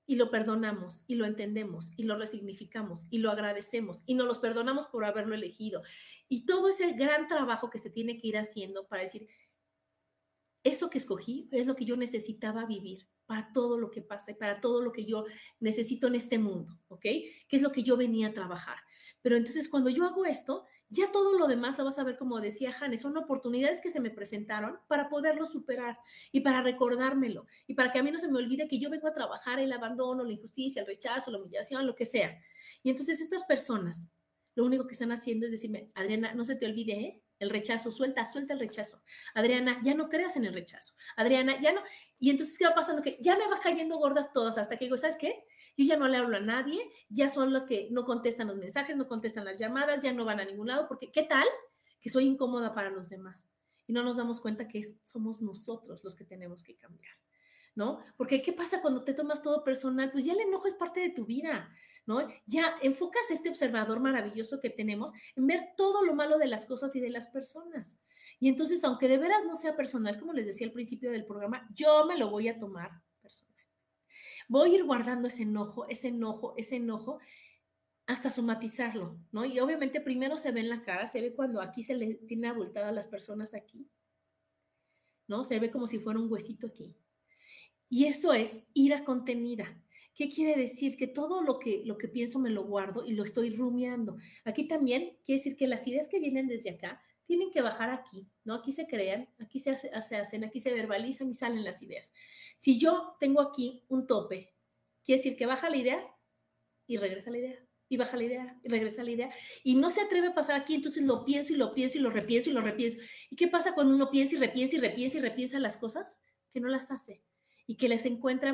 y lo perdonamos y lo entendemos y lo resignificamos y lo agradecemos y nos los perdonamos por haberlo elegido. Y todo ese gran trabajo que se tiene que ir haciendo para decir, eso que escogí es lo que yo necesitaba vivir para todo lo que pasa y para todo lo que yo necesito en este mundo, ¿ok? Que es lo que yo venía a trabajar. Pero entonces cuando yo hago esto, ya todo lo demás lo vas a ver como decía Janes, son oportunidades que se me presentaron para poderlo superar y para recordármelo y para que a mí no se me olvide que yo vengo a trabajar el abandono, la injusticia, el rechazo, la humillación, lo que sea. Y entonces estas personas lo único que están haciendo es decirme, Adriana, no se te olvide, ¿eh? el rechazo, suelta, suelta el rechazo. Adriana, ya no creas en el rechazo. Adriana, ya no. Y entonces, ¿qué va pasando? Que ya me va cayendo gordas todas hasta que digo, ¿sabes qué? Yo ya no le hablo a nadie, ya son los que no contestan los mensajes, no contestan las llamadas, ya no van a ningún lado, porque ¿qué tal? Que soy incómoda para los demás. Y no nos damos cuenta que somos nosotros los que tenemos que cambiar. ¿no? Porque ¿qué pasa cuando te tomas todo personal? Pues ya el enojo es parte de tu vida, ¿no? Ya enfocas este observador maravilloso que tenemos en ver todo lo malo de las cosas y de las personas. Y entonces, aunque de veras no sea personal, como les decía al principio del programa, yo me lo voy a tomar. Voy a ir guardando ese enojo, ese enojo, ese enojo hasta somatizarlo, ¿no? Y obviamente primero se ve en la cara, se ve cuando aquí se le tiene abultado a las personas aquí, ¿no? Se ve como si fuera un huesito aquí. Y eso es ira contenida. ¿Qué quiere decir? Que todo lo que, lo que pienso me lo guardo y lo estoy rumiando. Aquí también quiere decir que las ideas que vienen desde acá tienen que bajar aquí, ¿no? Aquí se crean, aquí se, hacen, aquí se verbalizan y salen las ideas. Si yo tengo aquí un tope, quiere decir que baja la idea y regresa la idea, y baja la idea, y regresa la idea, y no se atreve a pasar aquí, entonces lo pienso y lo pienso y lo repienso y lo repienso. ¿Y qué pasa cuando uno piensa y repiensa y repiensa y repiensa las cosas? Que no las hace y que les encuentra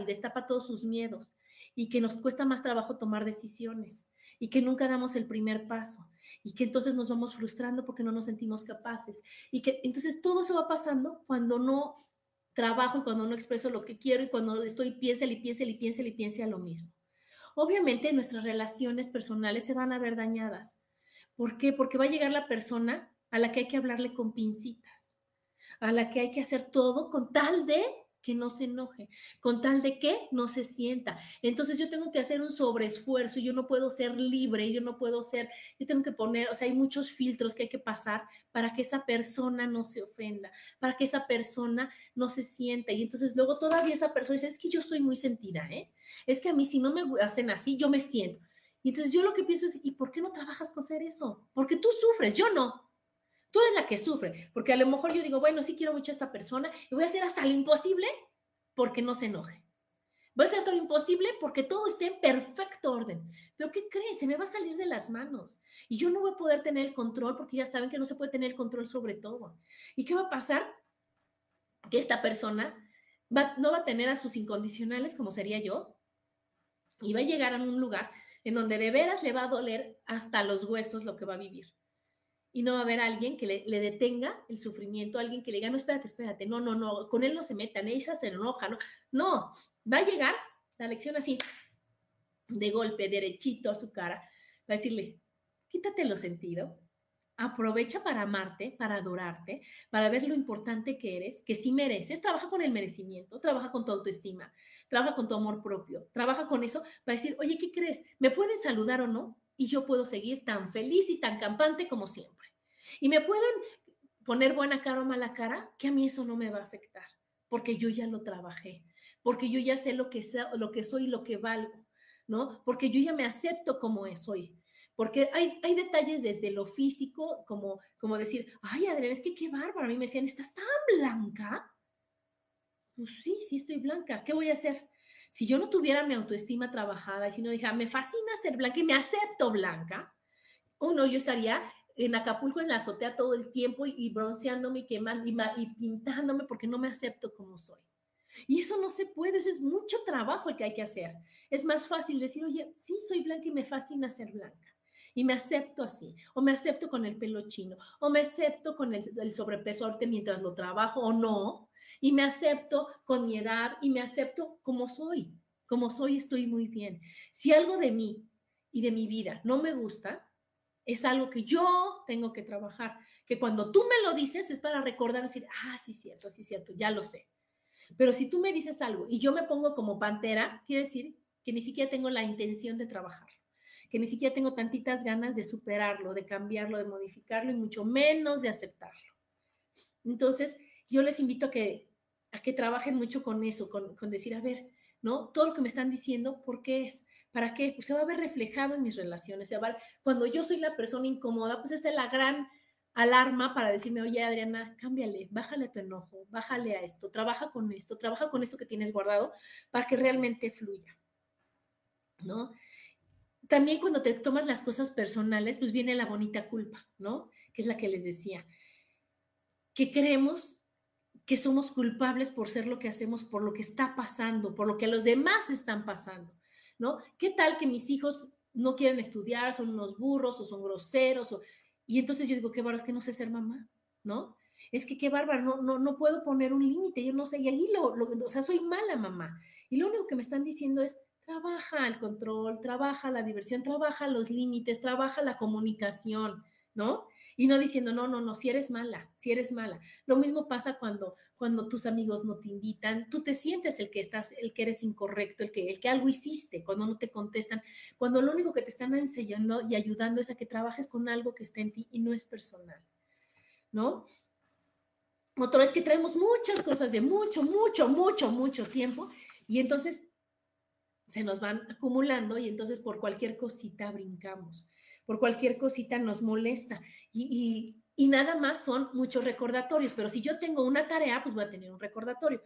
y destapa todos sus miedos y que nos cuesta más trabajo tomar decisiones y que nunca damos el primer paso y que entonces nos vamos frustrando porque no nos sentimos capaces y que entonces todo se va pasando cuando no trabajo y cuando no expreso lo que quiero y cuando estoy piensa y piensa y piensa y piensa lo mismo. Obviamente nuestras relaciones personales se van a ver dañadas. ¿Por qué? Porque va a llegar la persona a la que hay que hablarle con pincitas, a la que hay que hacer todo con tal de que no se enoje, con tal de que no se sienta. Entonces yo tengo que hacer un sobreesfuerzo, yo no puedo ser libre, yo no puedo ser, yo tengo que poner, o sea, hay muchos filtros que hay que pasar para que esa persona no se ofenda, para que esa persona no se sienta. Y entonces luego todavía esa persona dice, es que yo soy muy sentida, ¿eh? Es que a mí si no me hacen así, yo me siento. Y entonces yo lo que pienso es, ¿y por qué no trabajas con hacer eso? Porque tú sufres, yo no. Tú eres la que sufre, porque a lo mejor yo digo, bueno, sí quiero mucho a esta persona y voy a hacer hasta lo imposible porque no se enoje. Voy a hacer hasta lo imposible porque todo esté en perfecto orden. Pero ¿qué crees? Se me va a salir de las manos. Y yo no voy a poder tener el control porque ya saben que no se puede tener el control sobre todo. ¿Y qué va a pasar? Que esta persona no va a tener a sus incondicionales como sería yo y va a llegar a un lugar en donde de veras le va a doler hasta los huesos lo que va a vivir y no va a haber alguien que le, detenga el sufrimiento, alguien que le diga, no, espérate, espérate, no, no, no, con él no se metan, ella se enoja, no, no, va a llegar la lección así, de golpe, derechito a su cara, va a decirle, quítate lo sentido, aprovecha para amarte, para adorarte, para ver lo importante que eres, que sí mereces, trabaja con el merecimiento, trabaja con tu autoestima, trabaja con tu amor propio, trabaja con eso, va a decir, oye, ¿qué crees? ¿Me pueden saludar o no? Y yo puedo seguir tan feliz y tan campante como siempre. Y me pueden poner buena cara o mala cara, que a mí eso no me va a afectar, porque yo ya lo trabajé, porque yo ya sé lo que, lo que soy y lo que valgo, ¿no? Porque yo ya me acepto como soy. Porque hay, hay detalles desde lo físico, como, como decir, ay, Adrián, es que qué bárbaro. A mí me decían, ¿estás tan blanca? Pues sí, sí estoy blanca. ¿Qué voy a hacer? Si yo no tuviera mi autoestima trabajada y si no dijera, me fascina ser blanca y me acepto blanca, uno, yo estaría en Acapulco en la azotea todo el tiempo y, bronceándome y quemando y, pintándome porque no me acepto como soy. Y eso no se puede, eso es mucho trabajo el que hay que hacer. Es más fácil decir, oye, sí, soy blanca y me fascina ser blanca. Y me acepto así, o me acepto con el pelo chino, o me acepto con el, sobrepeso ahorita mientras lo trabajo o no, y me acepto con mi edad y me acepto como soy. Como soy estoy muy bien. Si algo de mí y de mi vida no me gusta, es algo que yo tengo que trabajar, que cuando tú me lo dices es para recordar, decir, ah, sí, cierto, sí, cierto, ya lo sé. Pero si tú me dices algo y yo me pongo como pantera, quiere decir que ni siquiera tengo la intención de trabajar, que ni siquiera tengo tantitas ganas de superarlo, de cambiarlo, de modificarlo y mucho menos de aceptarlo. Entonces, yo les invito a que, a que trabajen mucho con eso, con, con decir, a ver, ¿no? Todo lo que me están diciendo, ¿por qué es? ¿Para qué? Pues se va a ver reflejado en mis relaciones. Se va cuando yo soy la persona incómoda, pues esa es la gran alarma para decirme, oye Adriana, cámbiale, bájale a tu enojo, bájale a esto, trabaja con esto, trabaja con esto que tienes guardado para que realmente fluya. ¿No? También cuando te tomas las cosas personales, pues viene la bonita culpa, ¿no? que es la que les decía, que creemos que somos culpables por ser lo que hacemos, por lo que está pasando, por lo que los demás están pasando, ¿no? ¿Qué tal que mis hijos no quieren estudiar, son unos burros o son groseros? O... Y entonces yo digo, qué bárbaro, es que no sé ser mamá, ¿no? Es que qué bárbaro, no, no, no puedo poner un límite, yo no sé, y ahí lo, lo, o sea, soy mala mamá. Y lo único que me están diciendo es, trabaja el control, trabaja la diversión, trabaja los límites, trabaja la comunicación, ¿no? Y no diciendo, no, no, no, si eres mala, si eres mala. Lo mismo pasa cuando, cuando tus amigos no te invitan, tú te sientes el que estás, el que eres incorrecto, el que, el que algo hiciste, cuando no te contestan, cuando lo único que te están enseñando y ayudando es a que trabajes con algo que está en ti y no es personal, ¿no? Otra vez que traemos muchas cosas de mucho, mucho, mucho, mucho tiempo y entonces se nos van acumulando y entonces por cualquier cosita brincamos por cualquier cosita nos molesta. Y, nada más son muchos recordatorios, pero si yo tengo una tarea, pues voy a tener un recordatorio.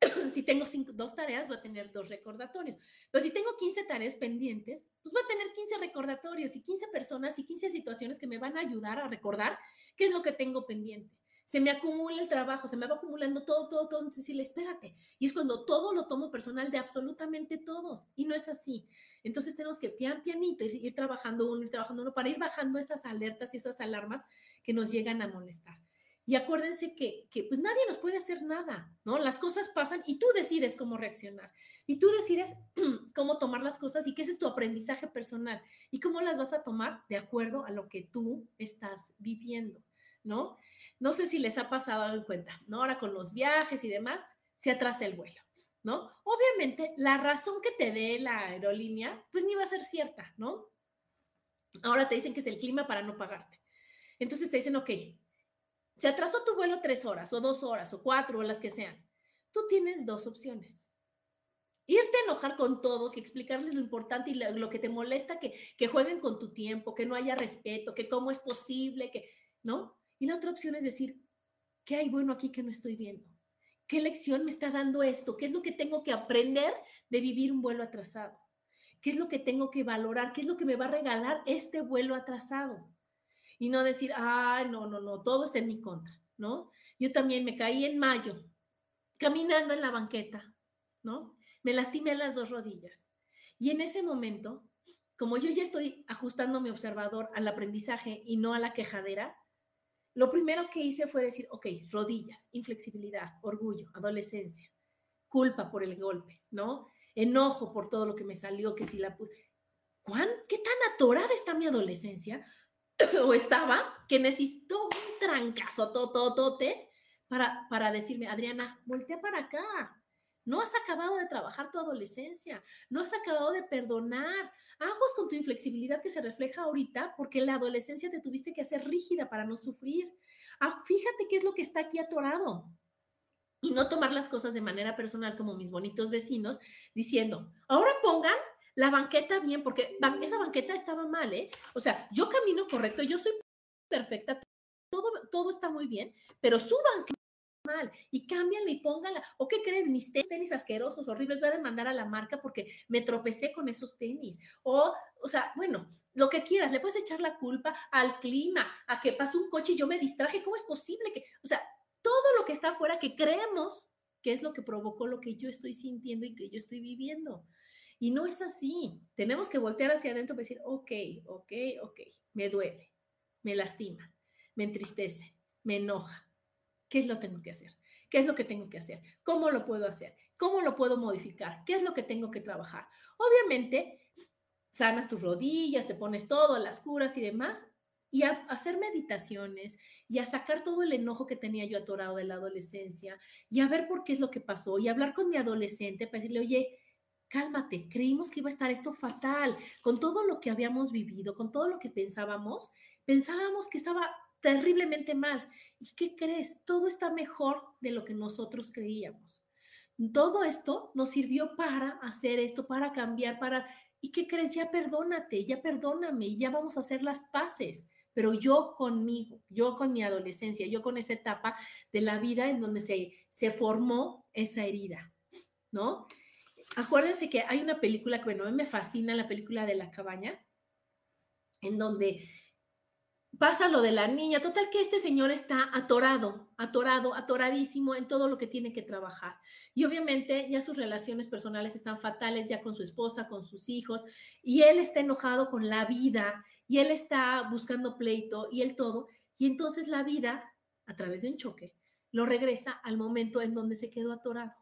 si tengo dos tareas, voy a tener dos recordatorios. Pero si tengo 15 tareas pendientes, pues voy a tener 15 recordatorios y 15 personas y 15 situaciones que me van a ayudar a recordar qué es lo que tengo pendiente se me acumula el trabajo, se me va acumulando todo, todo, todo. Entonces, decirle, espérate. Y es cuando todo lo tomo personal de absolutamente todos. Y no es así. Entonces, tenemos que pian, pianito ir, ir trabajando uno, ir trabajando uno, para ir bajando esas alertas y esas alarmas que nos llegan a molestar. Y acuérdense que, que, pues nadie nos puede hacer nada, ¿no? Las cosas pasan y tú decides cómo reaccionar. Y tú decides cómo tomar las cosas y ese es tu aprendizaje personal. Y cómo las vas a tomar de acuerdo a lo que tú estás viviendo, ¿no? No sé si les ha pasado en cuenta, ¿no? Ahora con los viajes y demás, se atrasa el vuelo, ¿no? Obviamente, la razón que te dé la aerolínea, pues ni va a ser cierta, ¿no? Ahora te dicen que es el clima para no pagarte. Entonces te dicen, ok, se atrasó tu vuelo tres horas o dos horas o cuatro o las que sean. Tú tienes dos opciones. Irte a enojar con todos y explicarles lo importante y lo, que te molesta, que, que jueguen con tu tiempo, que no haya respeto, que cómo es posible, que, ¿no? Y la otra opción es decir, ¿qué hay bueno aquí que no estoy viendo? ¿Qué lección me está dando esto? ¿Qué es lo que tengo que aprender de vivir un vuelo atrasado? ¿Qué es lo que tengo que valorar? ¿Qué es lo que me va a regalar este vuelo atrasado? Y no decir, ah, no, no, no, todo está en mi contra, ¿no? Yo también me caí en mayo, caminando en la banqueta, ¿no? Me lastimé las dos rodillas. Y en ese momento, como yo ya estoy ajustando mi observador al aprendizaje y no a la quejadera, lo primero que hice fue decir, ok, rodillas, inflexibilidad, orgullo, adolescencia, culpa por el golpe, ¿no? Enojo por todo lo que me salió, que si la... ¿Cuán, ¿Qué tan atorada está mi adolescencia? o estaba, que necesito un trancazo, tototote, para, para decirme, Adriana, voltea para acá. No has acabado de trabajar tu adolescencia, no has acabado de perdonar, aguas con tu inflexibilidad que se refleja ahorita porque la adolescencia te tuviste que hacer rígida para no sufrir. Ah, fíjate qué es lo que está aquí atorado. Y no tomar las cosas de manera personal como mis bonitos vecinos, diciendo, ahora pongan la banqueta bien, porque esa banqueta estaba mal, ¿eh? O sea, yo camino correcto, yo soy perfecta, todo, todo está muy bien, pero su banqueta y cámbianla y pónganla. ¿O qué creen? Mis tenis asquerosos, horribles, voy a demandar a la marca porque me tropecé con esos tenis. O, o sea, bueno, lo que quieras, le puedes echar la culpa al clima, a que pasó un coche y yo me distraje. ¿Cómo es posible que, o sea, todo lo que está afuera que creemos que es lo que provocó lo que yo estoy sintiendo y que yo estoy viviendo? Y no es así. Tenemos que voltear hacia adentro y decir, ok, ok, ok, me duele, me lastima, me entristece, me enoja ¿Qué es lo que tengo que hacer? ¿Qué es lo que tengo que hacer? ¿Cómo lo puedo hacer? ¿Cómo lo puedo modificar? ¿Qué es lo que tengo que trabajar? Obviamente, sanas tus rodillas, te pones todo, las curas y demás, y a hacer meditaciones y a sacar todo el enojo que tenía yo atorado de la adolescencia y a ver por qué es lo que pasó y hablar con mi adolescente para decirle, oye, cálmate, creímos que iba a estar esto fatal, con todo lo que habíamos vivido, con todo lo que pensábamos, pensábamos que estaba terriblemente mal. ¿Y qué crees? Todo está mejor de lo que nosotros creíamos. Todo esto nos sirvió para hacer esto, para cambiar, para... ¿Y qué crees? Ya perdónate, ya perdóname, ya vamos a hacer las paces. Pero yo conmigo, yo con mi adolescencia, yo con esa etapa de la vida en donde se, se formó esa herida, ¿no? Acuérdense que hay una película que, bueno, a mí me fascina, la película de la cabaña, en donde pasa lo de la niña, total que este señor está atorado, atorado, atoradísimo en todo lo que tiene que trabajar. Y obviamente ya sus relaciones personales están fatales, ya con su esposa, con sus hijos, y él está enojado con la vida, y él está buscando pleito, y él todo. Y entonces la vida, a través de un choque, lo regresa al momento en donde se quedó atorado.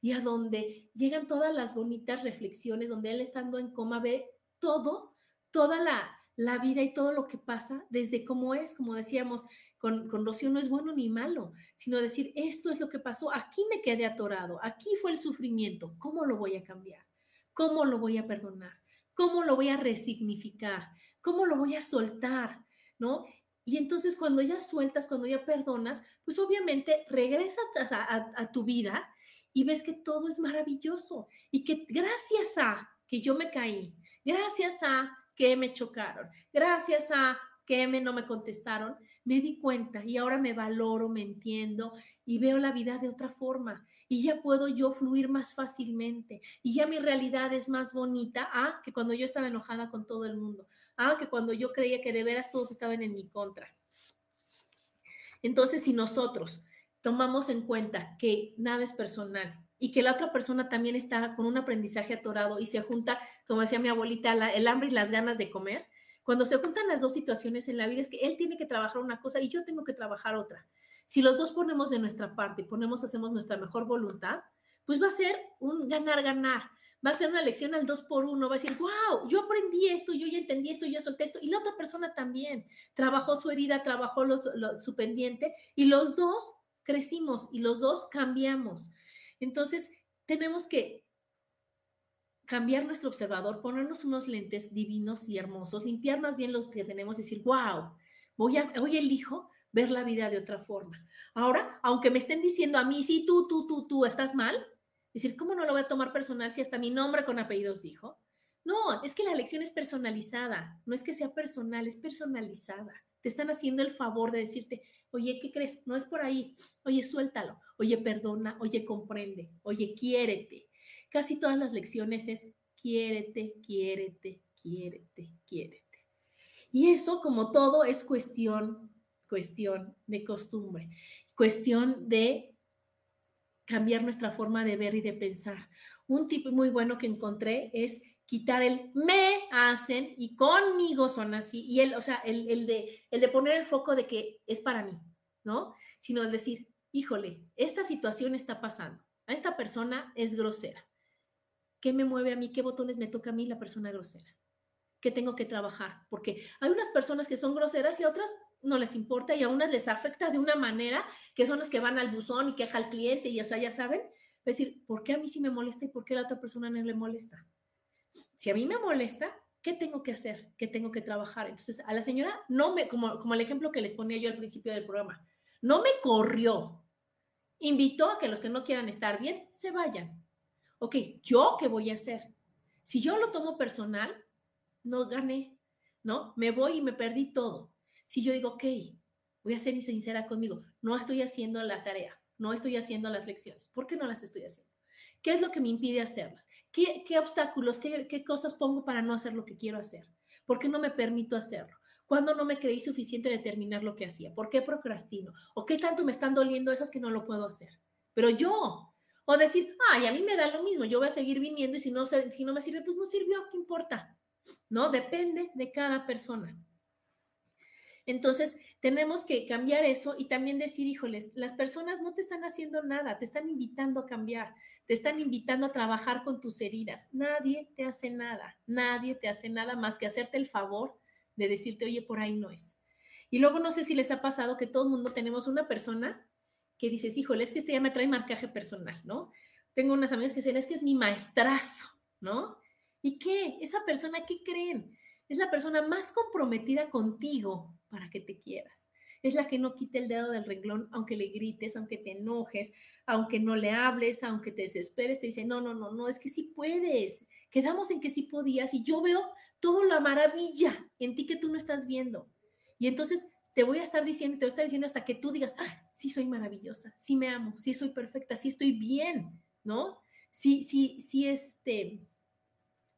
Y a donde llegan todas las bonitas reflexiones, donde él estando en coma ve todo, toda la, la vida y todo lo que pasa desde cómo es, como decíamos, con, con Rocío no es bueno ni malo, sino decir, esto es lo que pasó, aquí me quedé atorado, aquí fue el sufrimiento, ¿cómo lo voy a cambiar? ¿Cómo lo voy a perdonar? ¿Cómo lo voy a resignificar? ¿Cómo lo voy a soltar? ¿No? Y entonces cuando ya sueltas, cuando ya perdonas, pues obviamente regresas a, a tu vida y ves que todo es maravilloso y que gracias a que yo me caí, gracias a que me chocaron, gracias a que me no me contestaron, me di cuenta y ahora me valoro, me entiendo y veo la vida de otra forma y ya puedo yo fluir más fácilmente y ya mi realidad es más bonita, ah, que cuando yo estaba enojada con todo el mundo, ah, que cuando yo creía que de veras todos estaban en mi contra. Entonces, si nosotros tomamos en cuenta que nada es personal, y que la otra persona también está con un aprendizaje atorado y se junta, como decía mi abuelita, el hambre y las ganas de comer. Cuando se juntan las dos situaciones en la vida es que él tiene que trabajar una cosa y yo tengo que trabajar otra. Si los dos ponemos de nuestra parte, ponemos, hacemos nuestra mejor voluntad, pues va a ser un ganar-ganar. Va a ser una lección al dos por uno. Va a decir, wow, yo aprendí esto, yo ya entendí esto, yo solté esto. Y la otra persona también trabajó su herida, trabajó su pendiente y los dos crecimos y los dos cambiamos. Entonces, tenemos que cambiar nuestro observador, ponernos unos lentes divinos y hermosos, limpiar más bien los que tenemos decir, wow, voy a, hoy elijo ver la vida de otra forma. Ahora, aunque me estén diciendo a mí, sí, tú, tú, tú, tú estás mal, decir, ¿cómo no lo voy a tomar personal si hasta mi nombre con apellidos dijo? No, es que la lección es personalizada, no es que sea personal, es personalizada. Te están haciendo el favor de decirte, oye, ¿qué crees? No es por ahí. Oye, suéltalo. Oye, perdona. Oye, comprende. Oye, quiérete. Casi todas las lecciones es quiérete, quiérete, quiérete, quiérete. Y eso, como todo, es cuestión, cuestión de costumbre, cuestión de cambiar nuestra forma de ver y de pensar. Un tip muy bueno que encontré es quitar el me hacen y conmigo son así. Y el, o sea, el, de, el de poner el foco de que es para mí, ¿no? Sino el decir, híjole, esta situación está pasando. A esta persona es grosera. ¿Qué me mueve a mí? ¿Qué botones me toca a mí la persona grosera? ¿Qué tengo que trabajar? Porque hay unas personas que son groseras y otras no les importa y a unas les afecta de una manera que son las que van al buzón y queja al cliente y, o sea, ya saben, es decir, ¿por qué a mí sí me molesta y por qué a la otra persona no le molesta? Si a mí me molesta, ¿qué tengo que hacer? ¿Qué tengo que trabajar? Entonces, a la señora no me, como, como el ejemplo que les ponía yo al principio del programa, no me corrió, invitó a que los que no quieran estar bien se vayan. Ok, ¿yo qué voy a hacer? Si yo lo tomo personal, no gané, ¿no? Me voy y me perdí todo. Si yo digo, ok, voy a ser sincera conmigo, no estoy haciendo la tarea, no estoy haciendo las lecciones, ¿por qué no las estoy haciendo? ¿Qué es lo que me impide hacerlas? ¿Qué, obstáculos, qué, cosas pongo para no hacer lo que quiero hacer? ¿Por qué no me permito hacerlo? ¿Cuándo no me creí suficiente de terminar lo que hacía? ¿Por qué procrastino? ¿O qué tanto me están doliendo esas que no lo puedo hacer? Pero yo, o decir, ay, a mí me da lo mismo, yo voy a seguir viniendo y si no, si no me sirve, pues no sirvió, ¿qué importa? ¿No? Depende de cada persona. Entonces, tenemos que cambiar eso y también decir, híjoles, las personas no te están haciendo nada, te están invitando a cambiar, te están invitando a trabajar con tus heridas. Nadie te hace nada, nadie te hace nada más que hacerte el favor de decirte, oye, por ahí no es. Y luego no sé si les ha pasado que todo el mundo tenemos una persona que dices, híjole, es que este ya me trae marcaje personal, ¿no? Tengo unas amigas que dicen, es que es mi maestrazo, ¿no? ¿Y qué? Esa persona, ¿qué creen? Es la persona más comprometida contigo para que te quieras es la que no quita el dedo del renglón, aunque le grites, aunque te enojes, aunque no le hables, aunque te desesperes, te dice, no, no, no, no, es que sí puedes. Quedamos en que sí podías y yo veo toda la maravilla en ti que tú no estás viendo. Y entonces te voy a estar diciendo, te voy a estar diciendo hasta que tú digas, ah, sí soy maravillosa, sí me amo, sí soy perfecta, sí estoy bien, ¿no? Sí, sí, sí, este,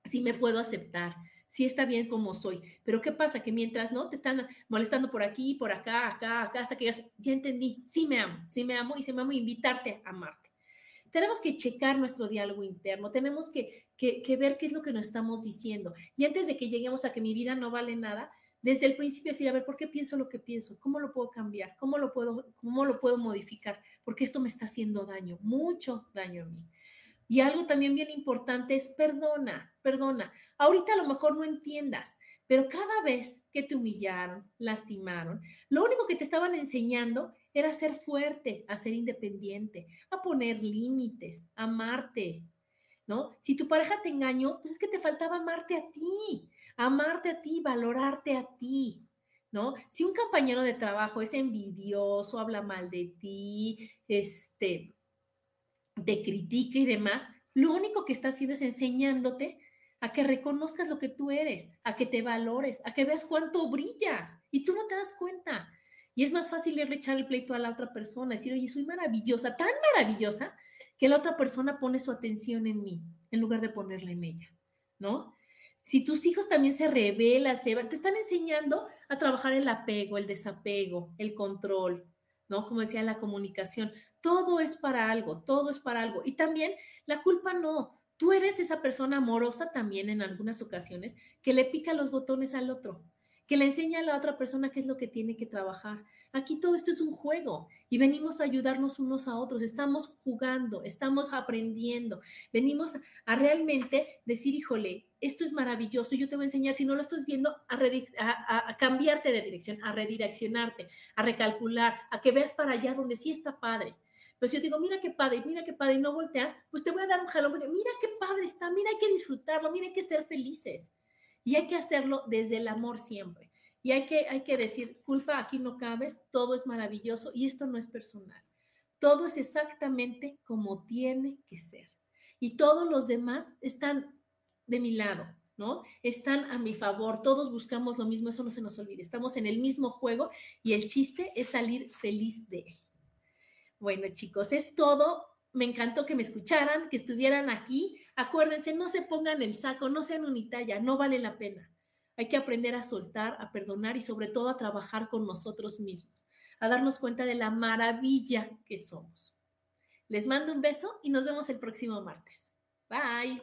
sí me puedo aceptar, sí está bien como soy, pero ¿qué pasa? Que mientras no te están molestando por aquí, por acá, acá, acá, hasta que digas, ya entendí, sí me amo, sí me amo y sí me amo, invitarte a amarte. Tenemos que checar nuestro diálogo interno, tenemos que, que, ver qué es lo que nos estamos diciendo. Y antes de que lleguemos a que mi vida no vale nada, desde el principio decir, a ver, ¿por qué pienso lo que pienso? ¿Cómo lo puedo cambiar? ¿Cómo lo puedo, cómo lo puedo modificar? Porque esto me está haciendo daño, mucho daño a mí. Y algo también bien importante es perdona, perdona. Ahorita a lo mejor no entiendas, pero cada vez que te humillaron, lastimaron, lo único que te estaban enseñando era ser fuerte, a ser independiente, a poner límites, a amarte, ¿no? Si tu pareja te engañó, pues es que te faltaba amarte a ti, amarte a ti, valorarte a ti, ¿no? Si un compañero de trabajo es envidioso, habla mal de ti, este, te critica y demás, lo único que está haciendo es enseñándote a que reconozcas lo que tú eres, a que te valores, a que veas cuánto brillas y tú no te das cuenta. Y es más fácil irle echar el pleito a la otra persona, decir, oye, soy maravillosa, tan maravillosa, que la otra persona pone su atención en mí en lugar de ponerla en ella, ¿no? Si tus hijos también se rebelan, se te están enseñando a trabajar el apego, el desapego, el control, ¿no? Como decía, la comunicación. Todo es para algo, todo es para algo. Y también la culpa no. Tú eres esa persona amorosa también en algunas ocasiones que le pica los botones al otro, que le enseña a la otra persona qué es lo que tiene que trabajar. Aquí todo esto es un juego y venimos a ayudarnos unos a otros. Estamos jugando, estamos aprendiendo. Venimos a realmente decir, híjole, esto es maravilloso, yo te voy a enseñar, si no lo estás viendo, a, cambiarte de dirección, a redireccionarte, a recalcular, a que veas para allá donde sí está padre. Pues yo digo, mira qué padre, mira qué padre, y no volteas, pues te voy a dar un jalón, mira qué padre está, mira, hay que disfrutarlo, mira, hay que ser felices. Y hay que hacerlo desde el amor siempre. Y hay que, hay que decir, culpa, aquí no cabes, todo es maravilloso y esto no es personal. Todo es exactamente como tiene que ser. Y todos los demás están de mi lado, ¿no? Están a mi favor, todos buscamos lo mismo, eso no se nos olvide, estamos en el mismo juego y el chiste es salir feliz de él. Bueno, chicos, es todo. Me encantó que me escucharan, que estuvieran aquí. Acuérdense, no se pongan el saco, no sean unitalla, no vale la pena. Hay que aprender a soltar, a perdonar y sobre todo a trabajar con nosotros mismos, a darnos cuenta de la maravilla que somos. Les mando un beso y nos vemos el próximo martes. Bye.